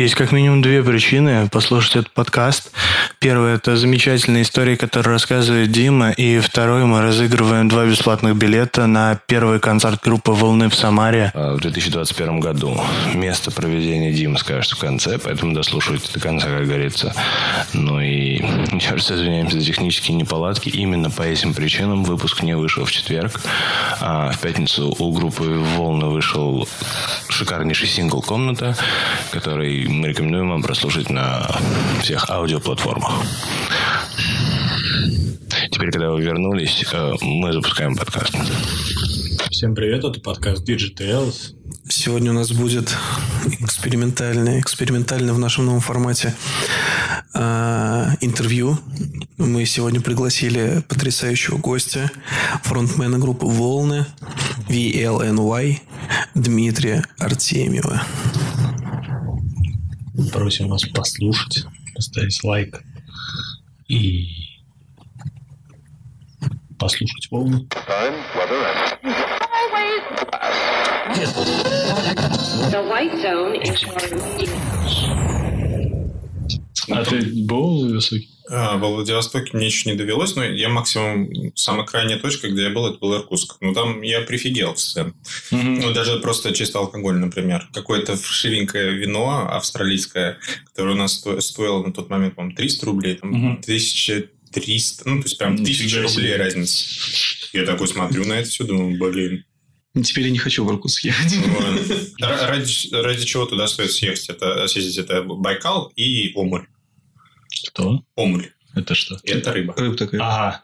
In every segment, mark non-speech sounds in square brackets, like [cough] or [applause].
Есть как минимум две причины послушать этот подкаст. Первое – это замечательная история, которую рассказывает Дима. И второе – мы разыгрываем два бесплатных билета на первый концерт группы «Волны» в Самаре. А, в 2021 году. Место проведения Дима скажет в конце, поэтому дослушивайте до конца, как говорится. Ну и еще раз извиняемся за технические неполадки. Именно по этим причинам выпуск не вышел в четверг. А в пятницу у группы «Волны» вышел шикарнейший сингл «Комната», который мы рекомендуем вам прослушать на всех аудиоплатформах. Теперь, когда вы вернулись, э, мы запускаем подкаст. Всем привет, это подкаст Digitales. Сегодня у нас будет экспериментальное, экспериментально в нашем новом формате э, интервью. Мы сегодня пригласили потрясающего гостя, фронтмена группы «Волны», VLNY, Дмитрия Артемьева. Просим вас послушать, поставить лайк и послушать волны. The white zone is А ты был высокий? А, во Владивостоке мне еще не довелось, но я максимум, самая крайняя точка, где я был, это был Иркутск. Ну, там я прифигел в сцене. Ну, даже просто чисто алкоголь, например. Какое-то фшивенькое вино австралийское, которое у нас сто- стоило на тот момент, по-моему, 300 рублей, там, Мгм. 1300, ну, то есть прям Нифига 1000 себе. рублей разница. Я такой смотрю на это все, думаю, блин. Теперь я не хочу в Иркутск ехать. Ради, ради чего туда стоит съехать? Это, съездить? Это Байкал и Омуль. Кто? Омуль. Это что? Это рыба. Рыба такая. Ага.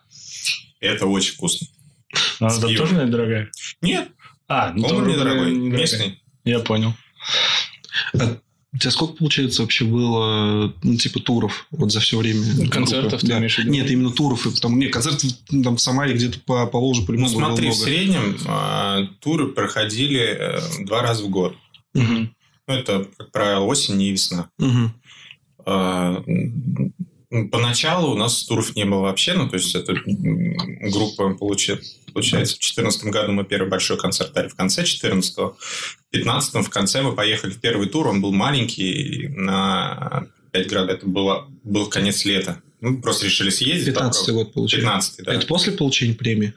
Это очень вкусно. Она там пивом. тоже, наверное, дорогая? Нет, А, ну Омуль недорогой. недорогая. Местный. Я понял. А у тебя сколько, получается, вообще было, ну, типа, туров вот за все время? Концертов группы? ты Да. имеешь в виду? Нет, именно туров. И потом, нет, концертов ну, там в Самаре где-то по, по Волжу Ну, по-любому было смотри, в много. среднем а, туры проходили э, два раза в год. Мгм. Ну, это, как правило, осень и весна. Мгм. А, Поначалу у нас туров не было вообще, ну, то есть, это м, группа, получи- получается, в 2014 году мы первый большой концерт дали в конце 14 В 15 в конце мы поехали в первый тур, он был маленький, на 5 градусов, это было, был конец лета. Мы просто решили съездить. 15 год, получается. 15 да. Это после получения премии?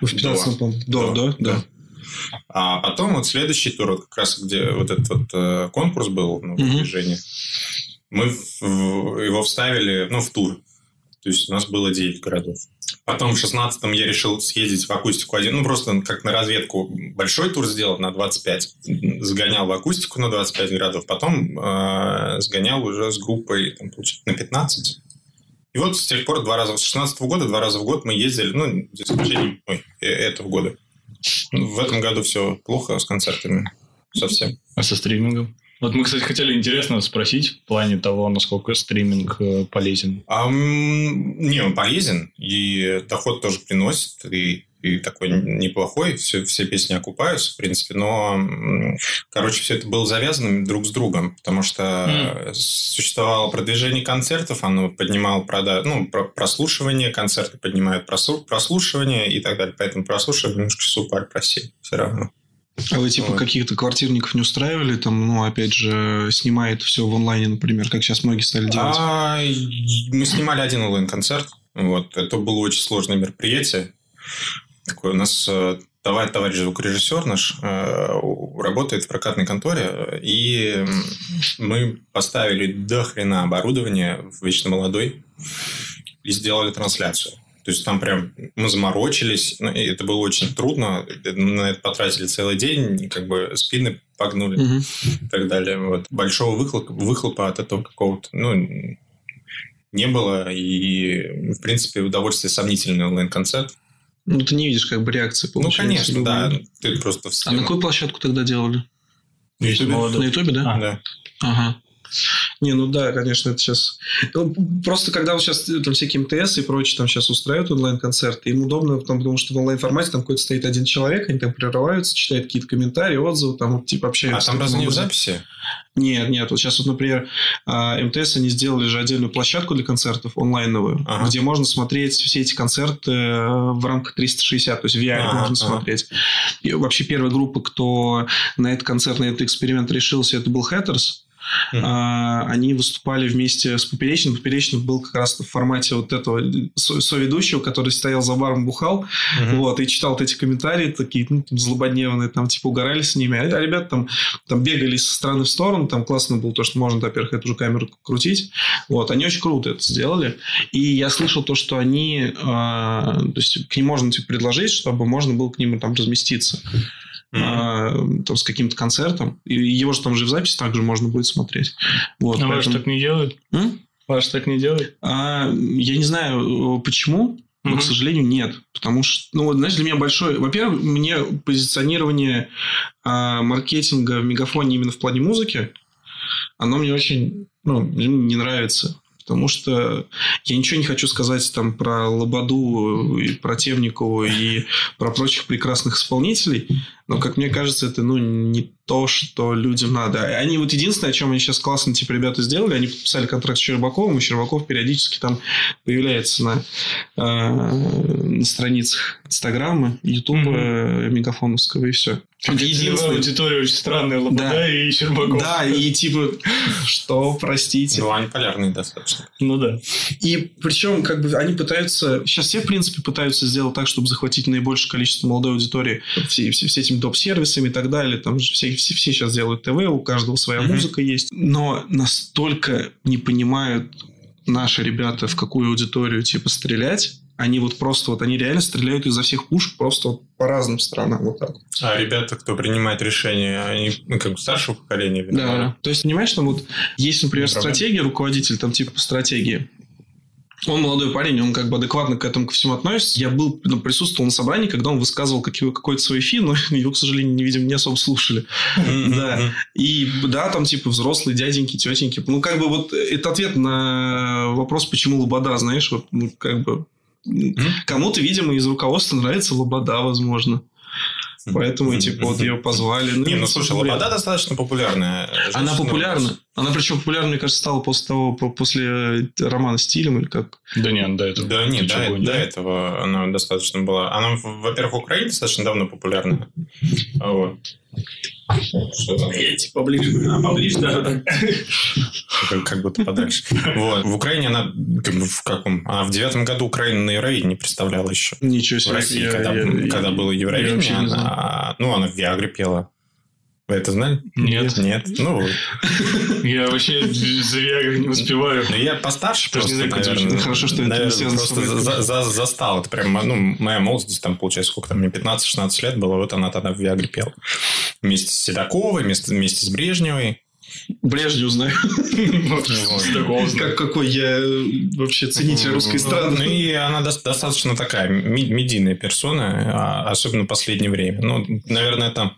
Ну, В 15 по До, да, да. А потом вот следующий тур, вот как раз где вот этот вот э, конкурс был на Мгм. движение, мы его вставили, ну, в тур. То есть у нас было 9 городов. Потом в 16-м я решил съездить в акустику один, ну, просто как на разведку большой тур сделать на 25. Сгонял в акустику на 25 городов, потом э, сгонял уже с группой там, на 15. И вот с тех пор два раза, с 16 года два раза в год мы ездили, ну, за исключением ой, э- этого года. В этом году все плохо с концертами. Совсем. А со стримингом? Вот мы, кстати, хотели интересно спросить в плане того, насколько стриминг э, полезен. А, не, он полезен, и доход тоже приносит, и, и такой неплохой, все, все песни окупаются, в принципе, но, короче, все это было завязано друг с другом, потому что существовало продвижение концертов, оно поднимало прода... ну, про- прослушивание, концерты поднимают прослушивание и так далее, поэтому прослушивание немножко супер просели все равно. А вы, типа, Вот. каких-то квартирников не устраивали? Там, ну, опять же, снимает все в онлайне, например, как сейчас многие стали делать. А, мы снимали один онлайн-концерт. Вот. Это было очень сложное мероприятие. Такое у нас э, товарищ, звукорежиссер наш э, работает в прокатной конторе, и мы поставили до хрена оборудование в вечно молодой и сделали трансляцию. То есть там прям мы заморочились, ну, и это было очень трудно, на это потратили целый день, как бы спины погнули Мгм. и так далее. Вот. Большого выхлопа, выхлопа от этого какого-то, ну, не было. И, в принципе, удовольствие сомнительный онлайн-концерт. Ну, ты не видишь, как бы, реакции Ну, получается. конечно, да. Ты просто в А на какую площадку тогда делали? Есть молодой. На Ютубе, да? А. Да. Ага. Не, ну да, конечно, это сейчас... Ну, Просто когда вот сейчас там всякие МТС и прочее там сейчас устраивают онлайн-концерты, им удобно, потому, потому что в онлайн-формате там какой-то стоит один человек, они там прерываются, читают какие-то комментарии, отзывы, там вот типа А общаются. там таким разве не в записи? Нет, нет. Вот сейчас вот, например, а, МТС они сделали же отдельную площадку для концертов онлайновую, Ага. где можно смотреть все эти концерты э, в рамках 360, то есть в VR Ага, можно ага. смотреть. И вообще первая группа, кто на этот концерт, на этот эксперимент решился, это был Hatters. Мгм. А, Они выступали вместе с Поперечным. Поперечный был как раз в формате вот этого со- соведущего, который стоял за баром, бухал, Мгм. вот, и читал вот эти комментарии такие, ну, там, злободневные, там, типа, угорали с ними. А ребята там, там бегали со стороны в сторону, там классно было то, что можно, во-первых, эту же камеру крутить. Вот, они очень круто это сделали. И я слышал то, что они, а, то есть, к ним можно типа, предложить, чтобы можно было к ним там разместиться. А, там, с каким-то концертом. И его же там же в записи также можно будет смотреть. Вот, А ваш поэтому- так не делают? М? Ваш так не делает? А, я не знаю, э, почему, но, Мгм. к сожалению, нет. Потому что, ну, вот, знаешь, для меня большой... Во-первых, мне позиционирование а, маркетинга в Мегафоне именно в плане музыки, оно мне очень ну, не нравится. Потому что я ничего не хочу сказать там про Лободу и про Темникову и про прочих прекрасных исполнителей, но, как мне кажется, это ну, не то, что людям надо. Они вот единственное, о чем они сейчас классно типа ребята сделали, они подписали контракт с Щербаковым, и Щербаков периодически там появляется на, э, на страницах Инстаграма, Ютуба, э, Мегафоновского, и все. Целевая Единственное. аудитория очень странная, Лобода Да. и Щербаков. Да, и типа, что, простите. Ну, они полярные достаточно. Ну да. И причем, как бы, они пытаются... Сейчас все, в принципе, пытаются сделать так, чтобы захватить наибольшее количество молодой аудитории. Все, все, все этими доп-сервисами и так далее. Там же все, все, все сейчас делают ТВ, у каждого своя Мгм. музыка есть. Но настолько не понимают наши ребята, в какую аудиторию, типа, стрелять. Они вот просто вот, они реально стреляют изо всех пушек просто вот по разным странам. Вот так. А ребята, кто принимает решения, они ну, как бы старшего поколения, видно, Да. То есть, понимаешь, там вот есть, например, проблема. стратегия, руководитель там типа по стратегии. Он молодой парень, он как бы адекватно к этому ко всему относится. Я был, ну, присутствовал на собрании, когда он высказывал какой-то свой фи, но [laughs] его, к сожалению, не видим, не особо слушали. Да. И да, там типа взрослые дяденьки, тетеньки. Ну, как бы вот это ответ на вопрос, почему Лобода, знаешь, вот, ну, как бы кому-то, видимо, из руководства нравится Лобода, возможно. Поэтому, типа, вот ее позвали. Не, ну слушай. Лобода достаточно популярная. Она популярна. Она причем популярна, мне кажется, стала после того, по- после э, романа «Стилем» или как. Да нет, до этого. Да нет, до, до этого она достаточно была. Она, во-первых, в Украине достаточно давно популярна. Вот. Что там? Поближе. А, поближе, да. Как, как будто подальше. Вот. В Украине она, как бы, в каком? Она в девятом году Украину на Евровидении представляла еще. Ничего В себе. России, Я- когда, я- когда я- было Евровидение, она, ну, она в Виагре пела. Вы это знали? Нет. Нет? Ну, вот. Я вообще за Виагрой не успеваю. Ну, я постарше Даже просто, не знаю, это наверное. Хорошо, что это не наверное, связано с просто тобой. за- за- застал. Это прям, ну, моя молодость, там, получается, сколько там, мне 15-16 лет было, вот она тогда в Виагре пела. Вместе с Седоковой, вместе, вместе с Брежневой. Брежнев знаю. Как какой я э, вообще ценитель русской Ну, эстрады. и она дос- достаточно такая медийная персона, а, особенно в последнее время. Ну, наверное, там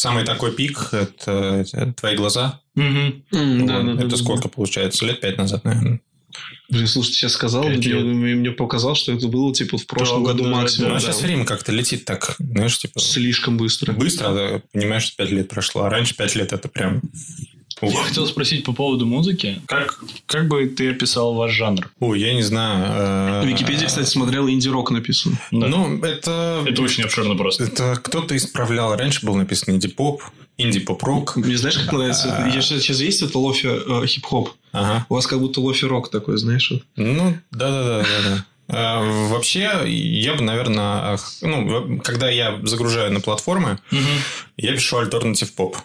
самый такой пик – это, это «Твои глаза». Мгм. М, да, Вот. да, да, это да, сколько получается? Лет пять назад, наверное. Блин, слушай, ты сейчас сказал, мне, мне, показал, что это было типа в прошлом Да, году да, максимум. Ну, а да. сейчас время как-то летит так, знаешь, типа... Слишком быстро. Быстро, да, понимаешь, что пять лет прошло. А раньше пять лет это прям... Я хотел спросить по поводу музыки. Как, как бы ты описал ваш жанр? Ой, я не знаю. В э, Википедии, кстати, смотрел инди-рок написано. Да. Ну, это... Это очень обширно просто. Это кто-то исправлял. Раньше был написан инди-поп, инди-поп-рок. Мне знаешь, как нравится? Я сейчас, сейчас есть это лофи э, хип-хоп. Ага. У вас как будто лофи-рок такой, знаешь. Ну, да-да-да. да. Э, Вообще, я бы, наверное, ну, в- когда я загружаю на платформы, я пишу альтернатив поп.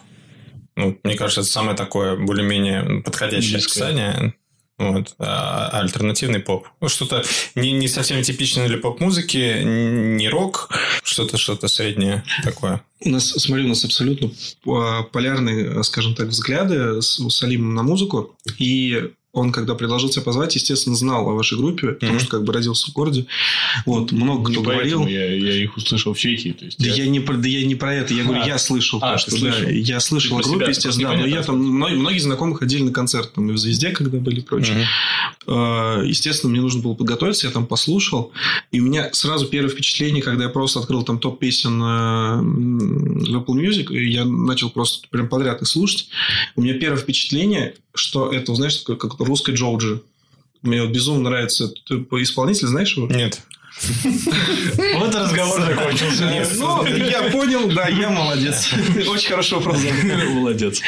Ну, мне кажется, это самое такое более-менее подходящее Близкое. описание. Вот. А альтернативный поп. Ну, что-то не, не совсем типичное для поп-музыки, не рок, что-то что-то среднее такое. У нас, смотри, у нас абсолютно а, полярные, скажем так, взгляды с Салимом на музыку. И он, когда предложил тебя позвать, естественно, знал о вашей группе, потому Мгм. что как бы родился в городе. Вот, много Не кто говорил. я, я их услышал в Чехии. То есть Да я- я, не про, да я не про это, я говорю, А. я слышал, А, что да, слышал. я слышал о группе, себя, естественно, да, но я там, многие, многие знакомых ходили на концерт, там, и в «Звезде», когда были и прочее. Э, Естественно, мне нужно было подготовиться, я там послушал. И у меня сразу первое впечатление, когда я просто открыл там топ песен э, в Apple Music, и я начал просто прям подряд их слушать. У меня первое впечатление, что это, знаешь, как русская Джорджи. Мне вот безумно нравится этот исполнитель, знаешь его? Нет. Вот и разговор закончился. Ну, я понял, да, я молодец. Очень хорошо вопрос. Молодец.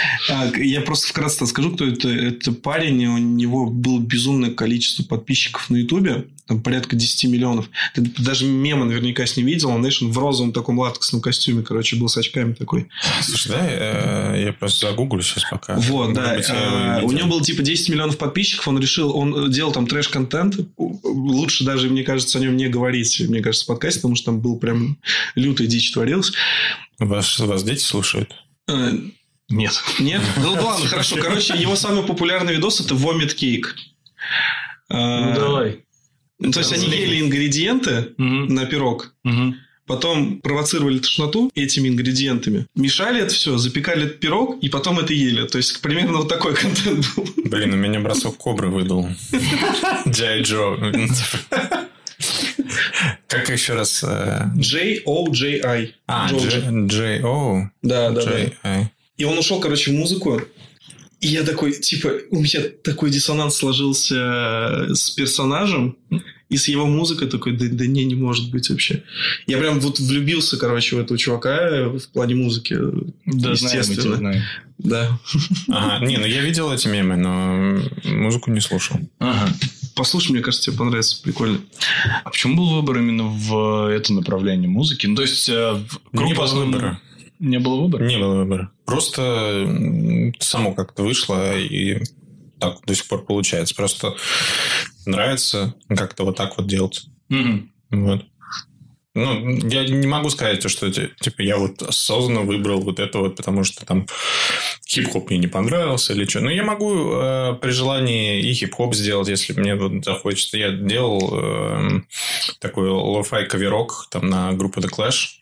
Я просто вкратце скажу, кто это. Это парень, у него было безумное количество подписчиков на Ютубе. Там порядка 10 миллионов. Ты даже мема наверняка с ним видел. Он, знаешь, он в розовом таком латексном костюме, короче, был с очками такой. Слушай, да, э, я просто загуглю сейчас пока. Вот, да. быть, А, У него было типа 10 миллионов подписчиков. Он решил, он делал там трэш-контент. Лучше даже, мне кажется, о нем не говорить, мне кажется, в подкасте, потому что там был прям лютая дичь творилась. Вас, вас дети слушают? Э, Нет. Нет? Ну ладно, хорошо. Короче, его самый популярный видос это Vomit Cake. Ну, давай. Ну, То есть они ели ингредиенты Мгм. на пирог, Мгм. потом провоцировали тошноту этими ингредиентами, мешали это все, запекали этот пирог и потом это ели. То есть примерно вот такой [laughs] контент был. Блин, у меня бросок кобры выдал. [laughs] Джай Джо. Как еще раз? э, J-O-J-I. А, О. Да, да, да. И он ушел, короче, в музыку. И я такой, типа, у меня такой диссонанс сложился с персонажем и с его музыкой такой, да, да не, не может быть вообще. Я прям вот влюбился, короче, в этого чувака в плане музыки. Да, знаем, мы тебя естественно. знаем. Да. Ага, не, ну я видел эти мемы, но музыку не слушал. Ага. Послушай, мне кажется, тебе понравится. Прикольно. А почему был выбор именно в это направление музыки? Ну, то есть, э, в- Не группа было выбора. Не было выбора? Не было выбора. Просто само как-то вышло и так до сих пор получается. Просто нравится как-то вот так вот делать. Мгм. Вот. Ну, я не могу сказать, то, что ти- типа я вот осознанно выбрал вот это вот, потому что там хип-хоп мне не понравился или что. Но я могу э, при желании и хип-хоп сделать, если мне вот захочется. Я делал э, такой lo-fi каверок там на группу The Clash.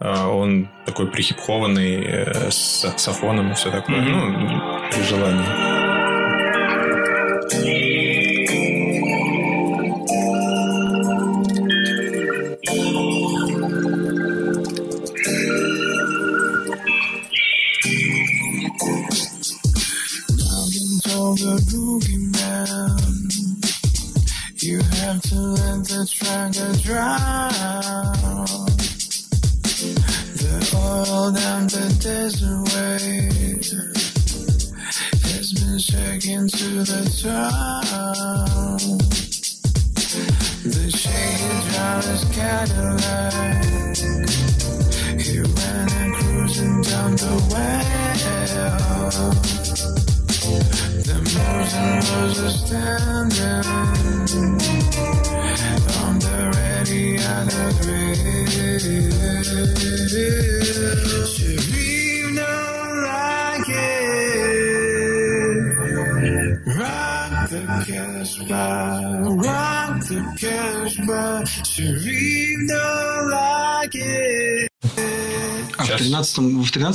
А, Он такой прихипхованный э, с саксофоном и все такое. Мгм. Ну, при желании.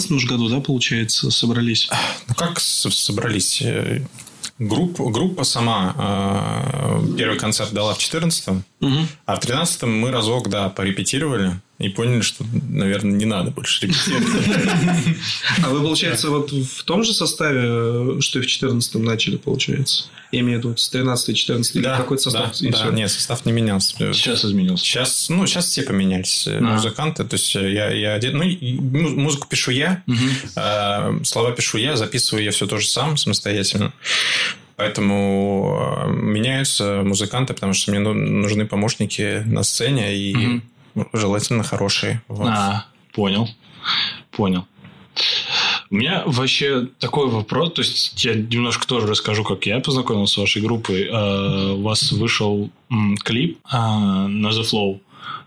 13 в 13 же году, да, получается, собрались? Ну, как собрались? Э, Группа, группа сама э, первый концерт дала в 14-м, Мгм. а в 13-м мы разок, да, порепетировали и поняли, что, наверное, не надо больше репетировать. А вы, получается, вот в том же составе, э, что и в 14 начали, получается? Я имею в виду с 13 14 или Да, какой-то состав? да, нет, состав не менялся. Сейчас изменился. Сейчас, ну, сейчас все поменялись э, А. музыканты. То есть э, я, я один, ну, музыку пишу я, э, слова пишу я, записываю я все тоже сам самостоятельно. Поэтому меняются музыканты, потому что мне ну- нужны помощники на сцене и Мгм. Желательно хорошие. Вот. А, понял. Понял. У меня вообще такой вопрос, то есть я немножко тоже расскажу, как я познакомился с вашей группой. Э, У вас вышел клип э, на The Flow.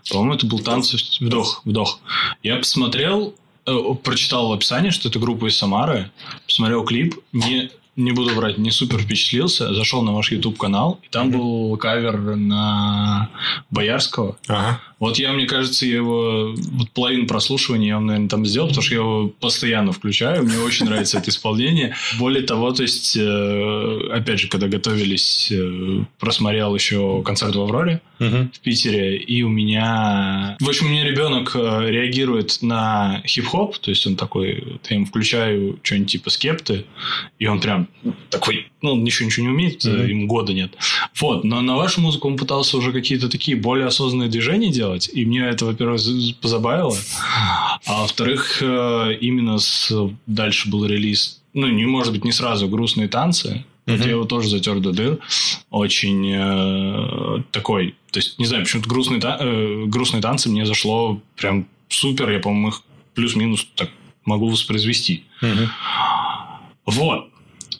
По-моему, это был танцы вдох, вдох. Я посмотрел, э, прочитал в описании, что это группа из Самары, посмотрел клип, не не буду врать, не супер впечатлился, зашел на ваш YouTube канал, и там был кавер на Боярского. Ага. Вот я, мне кажется, я его вот половину прослушивания я, наверное, там сделал, потому что я его постоянно включаю. Мне очень нравится это исполнение. Более того, то есть, э, опять же, когда готовились, э, просмотрел еще концерт в Авроре в Питере, и у меня... В общем, у меня ребенок э, реагирует на хип-хоп, то есть он такой, вот я ему включаю что-нибудь типа скепты, и он прям такой ну, он еще ничего не умеет, Мгм. ему года нет. Вот, но на вашу музыку он пытался уже какие-то такие более осознанные движения делать, и мне это, во-первых, позабавило, а во-вторых, э, именно с... дальше был релиз, ну, не может быть, не сразу «Грустные танцы», вот Мгм. я его тоже затер до дыр. Очень э, такой... То есть, не знаю, почему-то грустные, та- э, грустные танцы мне зашло прям супер. Я, по-моему, их плюс-минус так могу воспроизвести. Мгм. Вот.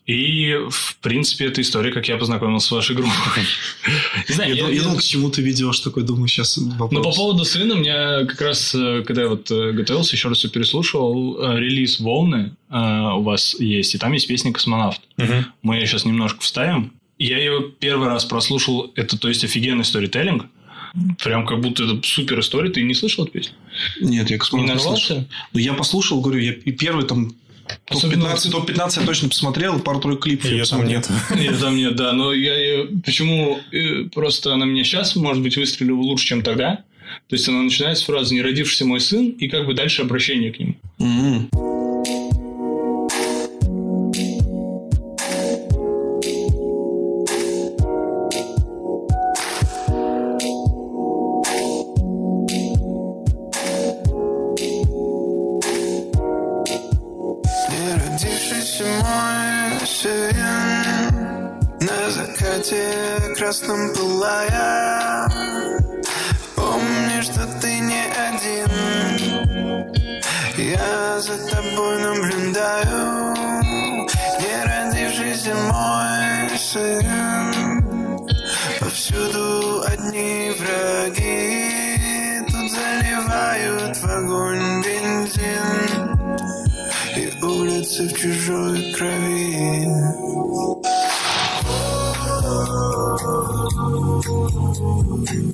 И, в принципе, это история, как я познакомился с вашей группой. [laughs] Не знаю, Я, я- я думал, к чему ты ведешь такой, думаю, сейчас вопрос. ну, по поводу сына, мне как раз, э, когда я вот э, готовился, еще раз все переслушивал, э, релиз «Волны» у вас есть, и там есть песня «Космонавт». Мгм. Мы ее сейчас немножко вставим. Я ее первый раз прослушал, это, то есть, офигенный сторителлинг. Прям как будто это супер история. Ты не слышал эту песню? Нет, я Не космонавт слышал. нарвался? Ну, я послушал, говорю, я первый там топ-15, топ-15 я точно посмотрел, пару-тройку клипов. Ее там нет. [laughs] Ее там нет, да. Но я. Почему? э, Просто она меня сейчас, может быть, выстрелила лучше, чем тогда. То есть, она начинается с фразы «Не родившийся мой сын» и как бы дальше обращение к нему. Закате красном пылая. Помни, что ты не один. Я за тобой наблюдаю. Не родившийся мой сын. Повсюду одни враги. Тут заливают в огонь бензин. И улицы в чужой крови.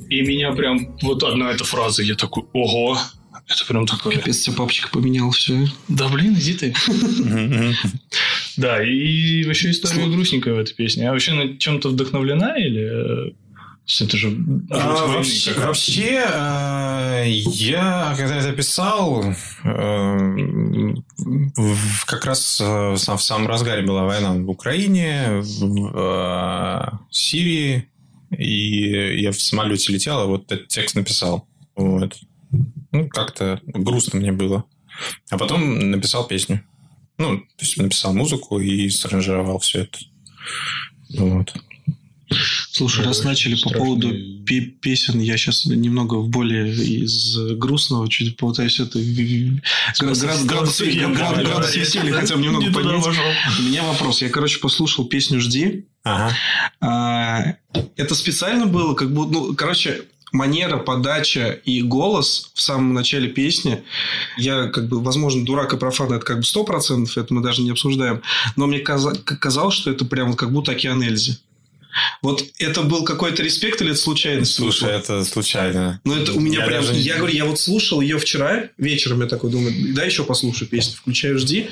И меня прям... Вот одна эта фраза, я такой «Ого!» Это прям такое... Капец, тебе папочка поменял все. Да блин, иди ты. [laughs] Да, и вообще история грустненькая в этой песне. А вообще на чем-то вдохновлена или... э, Это же... А, вообще, э, я, когда это писал, э, в- как раз э, в сам- в самом разгаре была война в Украине, в э, Сирии, и я в самолете летел, а вот этот текст написал. Вот. Ну, как-то грустно мне было. А потом написал песню. Ну, то есть написал музыку и саранжировал все это. Вот. Слушай, раз начали по поводу пе- песен, я сейчас немного в более из грустного чуть попытаюсь это градус веселья хотя бы немного поднять. У меня вопрос. Я, короче, послушал песню «Жди». Ага. А, Это специально было, как будто, ну, короче, манера, подача и голос в самом начале песни. Я, как бы, возможно, дурак и профан, это как бы сто процентов, это мы даже не обсуждаем. Но мне казалось, что это прям как будто океан Эльзи. Вот это был какой-то респект или это случайность? Слушай, это случайно. Ну, это у меня Я прям... даже Я говорю, я вот слушал ее вчера вечером, я такой думаю, да еще послушаю песню. Включаю «Жди»,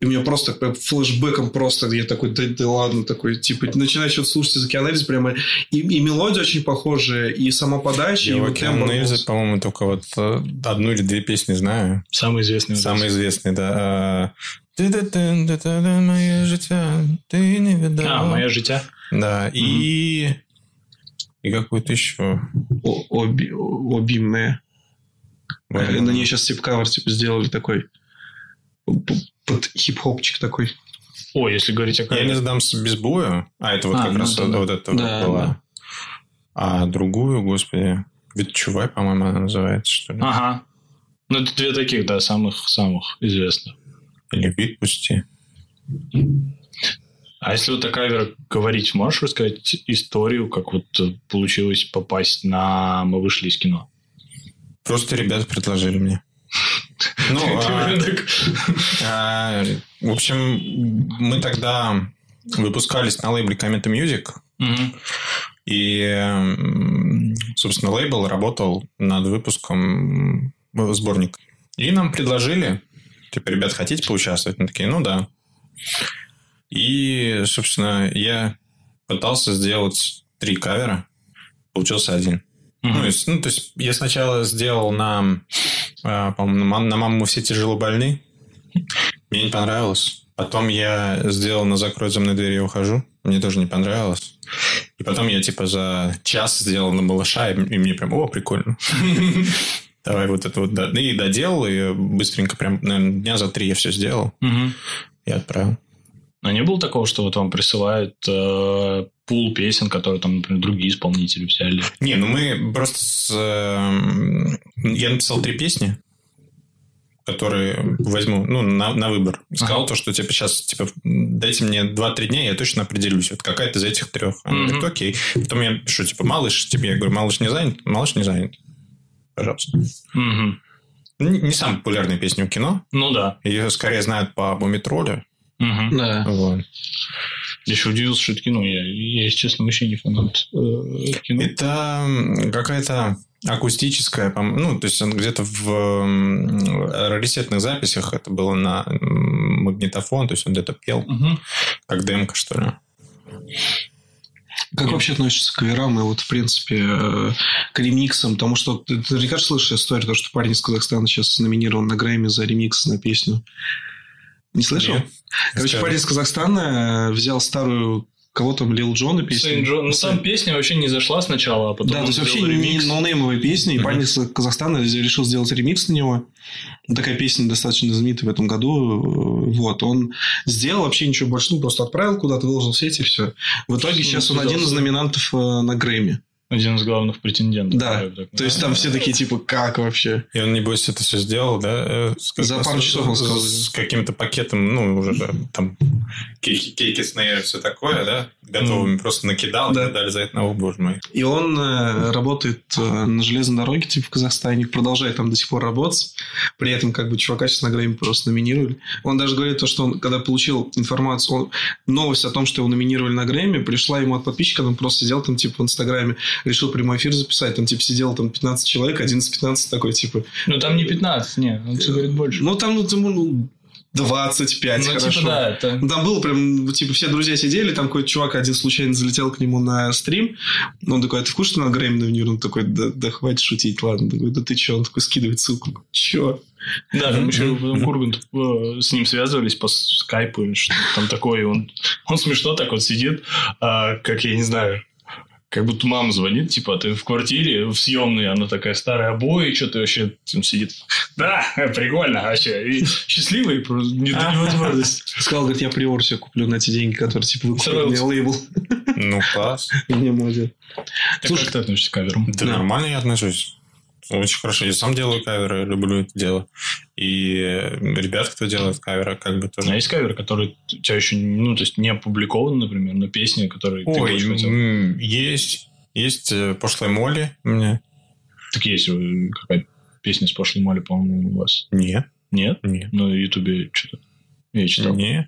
и у меня просто как флешбеком просто, я такой, да, да ладно, такой, типа, начинаю что-то слушать из «Океана Эльзы», прямо, и, и мелодия очень похожая, и сама подача, Я и вот тембр по-моему, только вот э, одну или две песни знаю. Самый известный. вот Самые известные, да. Моє життя, ты не видал. А, «Моя життя». Да, и... И какой-то еще. Оби- обимная. Ой, На ней сейчас тип-кавер, типа, сделали такой, под хип-хопчик такой. О, если говорить о Я не сдамся без боя. А, это вот А, как ну раз да, вот, это Да, была. да. А другую, господи, Ветчувай, по-моему, она называется, что ли? Ага. Ну, это две таких, да, самых-самых известных. Или Выпусти. А если вот о каверах говорить, можешь рассказать историю, как вот э, получилось попасть на «Мы вышли из кино»? Просто ребята предложили мне. [laughs] Ну, а, а, в общем, мы тогда выпускались на лейбле Комета Music, и, собственно, лейбл работал над выпуском сборника. И нам предложили, типа, ребят, хотите поучаствовать? Мы такие, ну да. И, собственно, я пытался сделать три кавера, получился один. Мгм. Ну, есть, ну, то есть я сначала сделал на, а, по-моему, на, «Мам- на маму все тяжело больны. Мне не понравилось. Потом я сделал на закрой за мной дверь и ухожу. Мне тоже не понравилось. И потом я типа за час сделал на малыша, и, и мне прям, о, прикольно. [laughs] Давай вот это вот. И доделал, и быстренько прям, наверное, дня за три я все сделал и отправил. А не было такого, что вот вам присылают э, пул песен, которые там, например, другие исполнители взяли? Не, ну мы просто с... эм, Я написал три песни, которые возьму, ну, на, на выбор. Сказал Ага. то, что, типа, сейчас, типа, дайте мне 2-3 дня, я точно определюсь. Вот какая-то из этих трех. Она говорит, окей. Потом я пишу, типа, малыш, тебе, я говорю, малыш не занят? Малыш не занят. Пожалуйста. Не, не самая популярная песня у кино. Ну да. Ее скорее знают по Мумитролю. Да. Вот. Я еще удивился, что это кино. Я, я, если честно, вообще не фанат э, кино. Это какая-то акустическая, ну, то есть он где-то в раритетных записях это было на магнитофон, то есть он где-то пел, Мгм. как демка, что ли. Как вообще относишься к каверам и вот, в принципе, э, к ремиксам? Потому что ты ты наверняка слышишь историю, то, что парень из Казахстана сейчас номинирован на Грэмми за ремикс на песню. Не слышал? Нет. Короче, Расскажи. парень из Казахстана э, взял старую кого там, Лил Джона песню. Сейн Джон. Ну, там песня вообще не зашла сначала, а потом Да, то есть вообще сделал не ремикс. ноунеймовая песня, и Мгм. парень из Казахстана решил сделать ремикс на него. Такая песня достаточно знаменитая в этом году. Вот, он сделал вообще ничего больше, ну, просто отправил куда-то, выложил в сеть, и все. В итоге Ну, сейчас он один из номинантов э, на Грэмми. Один из главных претендентов. Да, так То есть, там все такие, типа, как вообще? И он, небось, это все сделал, да? э, с- За с- пару часов он с- сказал. С каким-то пакетом, ну, уже да, там кейки, кейки снейр, все такое, да? Готовыми просто накидал, Да. да. дали за это, о, боже мой. И он э, работает э, на железной дороге, типа, в Казахстане, продолжает там до сих пор работать. При этом, как бы, чувака сейчас на Грэмми просто номинировали. Он даже говорит то, что он, когда получил информацию, он- новость о том, что его номинировали на Грэмми, пришла ему от подписчика, он просто сидел там, типа, в Инстаграме, решил прямой эфир записать, там, типа, сидел там 15 человек, 11-15 такой, типа, Ну, там не 15, не, он все говорит больше. ну, там, ну, там, ну, 25, Ну, хорошо. типа, да, это... Ну, Там было прям, ну, типа, все друзья сидели, там какой-то чувак один случайно залетел к нему на стрим. Он такой, а ты в курсе, что на Грэмми номинирован? Он такой, да, да хватит шутить, ладно. Такой, да ты че? Он такой скидывает ссылку. Че? Да, там еще э, с ним связывались по скайпу или что там такое. Он, он смешно так вот сидит, а, как я не знаю, как будто мама звонит, типа, а ты в квартире, в съемной, она такая старая обои, что ты вообще там сидит. Да, прикольно вообще. И счастливый, просто не до невозможности. Сказал, говорит, я приор себе куплю на те деньги, которые, типа, выкупил мне лейбл. Ну, класс. [laughs] И мне молодец. Слушай, как ты относишься к каверам? Да. нормально я отношусь. Очень хорошо. Я сам делаю каверы, люблю это дело. И ребят, кто делает каверы, как бы А тоже. есть каверы, которые у тебя еще, ну, то есть не опубликованы, например, но песни, которые ты Ой, очень хотел? есть. Есть э, пошлая Молли у меня. Так есть э, какая-то песня с пошлой Молли, по-моему, у вас. Нет, Нет? нет, На Ютубе что-то. Я читал. нет.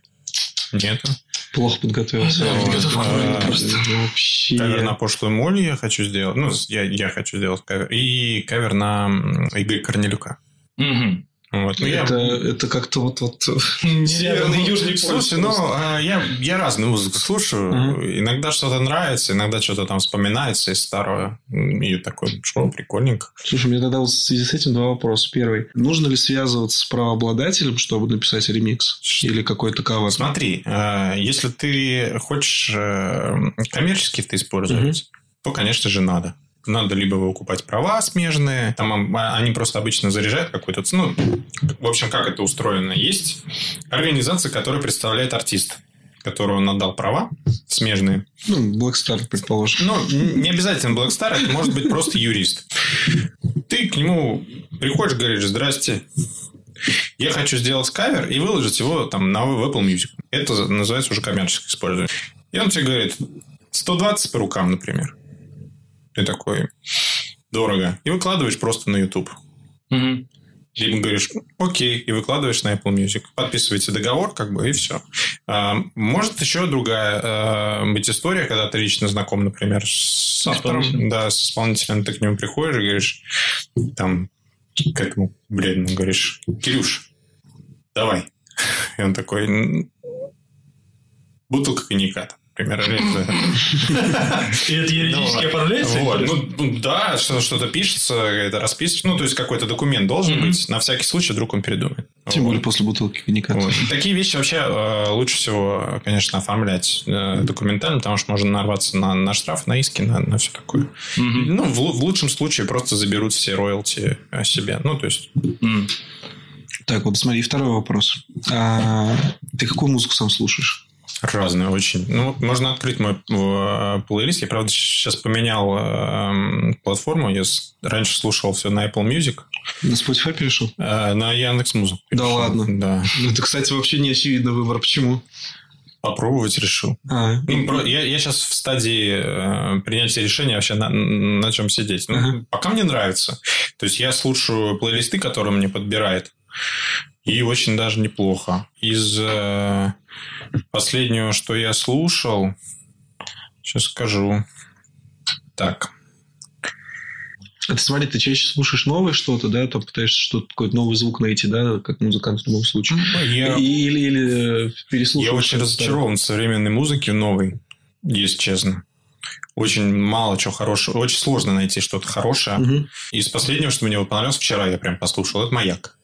Нету. Плохо подготовился. Да, подготовка А, просто. Вообще. Кавер на пошлую Молли я хочу сделать. Ну, я, я хочу сделать кавер. И кавер на м, Игоря Корнелюка. Мгм. Вот. Ну, я- Это, это как-то вот, вот [laughs] Северный, южный Слушай, ну, я, я разную музыку слушаю. Мгм. Иногда что-то нравится, иногда что-то там вспоминается из старого. И такой, что, прикольненько. Слушай, у меня тогда вот в связи с этим два вопроса. Первый. Нужно ли связываться с правообладателем, чтобы написать ремикс? Или какой-то кавер? Смотри, э, если ты хочешь э, коммерчески это использовать, то, конечно же, надо. Надо либо выкупать права смежные, там а, они просто обычно заряжают какой-то... ц- Ну, в общем, как это устроено? Есть организация, которая представляет артиста, которому он отдал права смежные. Ну, Black Star, предположим. Ну, не обязательно Black Star, это может быть просто юрист. Ты к нему приходишь, говоришь, здрасте, я хочу сделать кавер и выложить его там на Apple Music. Это называется уже коммерческое использование. И он тебе говорит, 120 по рукам, например. Ты такой, дорого. И выкладываешь просто на YouTube. Мгм. Либо говоришь, окей, и выкладываешь на Apple Music. Подписываете договор, как бы, и все. может еще другая а, быть история, когда ты лично знаком, например, с автором, да, с исполнителем, ты к нему приходишь и говоришь, там, к этому бледному говоришь, Кирюш, давай. [laughs] И он такой, «М, бутылка коньяка. например. Или- И это юридически оформляется? Вот. Ну, ну, да, что- что-то пишется, это расписывается. Ну, то есть, какой-то документ должен быть. На всякий случай, вдруг он передумает. Тем более после бутылки коньяка. Такие вещи вообще э, лучше всего, конечно, оформлять э, документально, потому что можно нарваться на, штраф, на иски, на, все такое. Ну, в, лу- в лучшем случае просто заберут все роялти себе. Ну, то есть. Так, вот смотри, второй вопрос. А, ты какую музыку сам слушаешь? Разные очень. Ну, можно открыть мой э, плейлист. Я, правда, сейчас поменял э, платформу. Я раньше слушал все на Apple Music, На Spotify перешел? э, на Яндекс Музыку. Да ладно? Да. Ну, это, кстати, вообще не очевидный выбор. Почему? Попробовать решил. А, Ну, про- я, я сейчас в стадии э, принятия решения вообще на, на чем сидеть. Ну, Ага. Пока мне нравится. То есть я слушаю плейлисты, которые мне подбирает. И очень даже неплохо. Из э, последнего, что я слушал, сейчас скажу. Так. а ты смотри, ты чаще слушаешь новое что-то, да? Там пытаешься что-то, какой-то новый звук найти, да? Как музыкант в любом случае. Я, И- Или, или э, я переслушиваешь. очень что-то разочарован в современной музыке новой, если честно. Очень мало чего хорошего. Очень сложно найти что-то хорошее. Мгм. Из последнего, что мне понравилось, вчера я прям послушал, это «Маяк».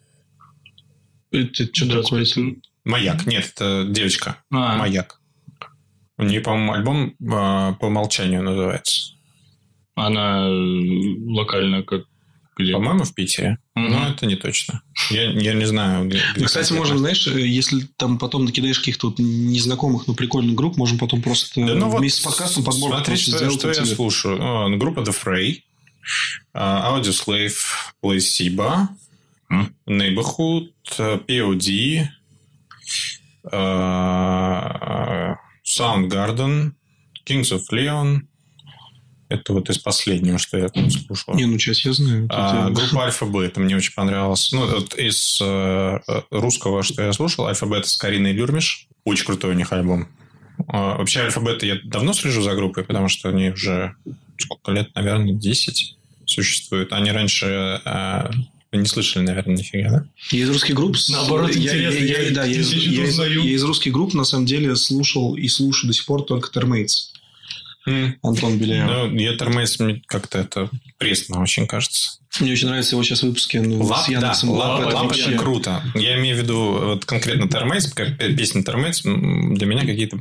Это что такое? «Маяк». Нет, это девочка. А, «Маяк». У нее, по-моему, альбом а, по умолчанию называется. Она э, локально как где? По-моему, в Питере. Мгм. Но это не точно. Я, я не знаю, где... где Ну, кстати, можно, знаешь, э, если там потом накидаешь каких-то вот незнакомых, но прикольных групп, можем потом просто Да, ну вот вместе с подкастом подборку Смотри, что, сделать что я тебе. слушаю. О, группа The Fray, а, Audioslave, Placebo, М. Neighborhood, э, POD, э, Soundgarden, Kings of Leon. Это вот из последнего, что я там слушал. Не, ну сейчас я знаю. А, я- группа Альфа-Б, это мне очень понравилось. Ну, вот из э, русского, что я слушал, Альфа-Б это с Кариной Люрмиш. Очень крутой у них альбом. А, вообще, Альфа-Бета я давно слежу за группой, потому что они уже сколько лет, наверное, 10 существуют. Они раньше э, вы не слышали, наверное, нифига, да? Я из русских групп... Наоборот, я, интересно, Я, я- я да, я, из- я из- я из русских групп, на самом деле, слушал и слушаю до сих пор только Therr Maitz. Антон Беляев. Ну, я Therr Maitz мне как-то это пресно очень кажется. Мне очень нравятся его сейчас выпуски ну, LAB, с да, Яндексом. LAB, это LAB вообще- это круто. Я имею в виду вот конкретно Термейс, как песни Термейс для меня какие-то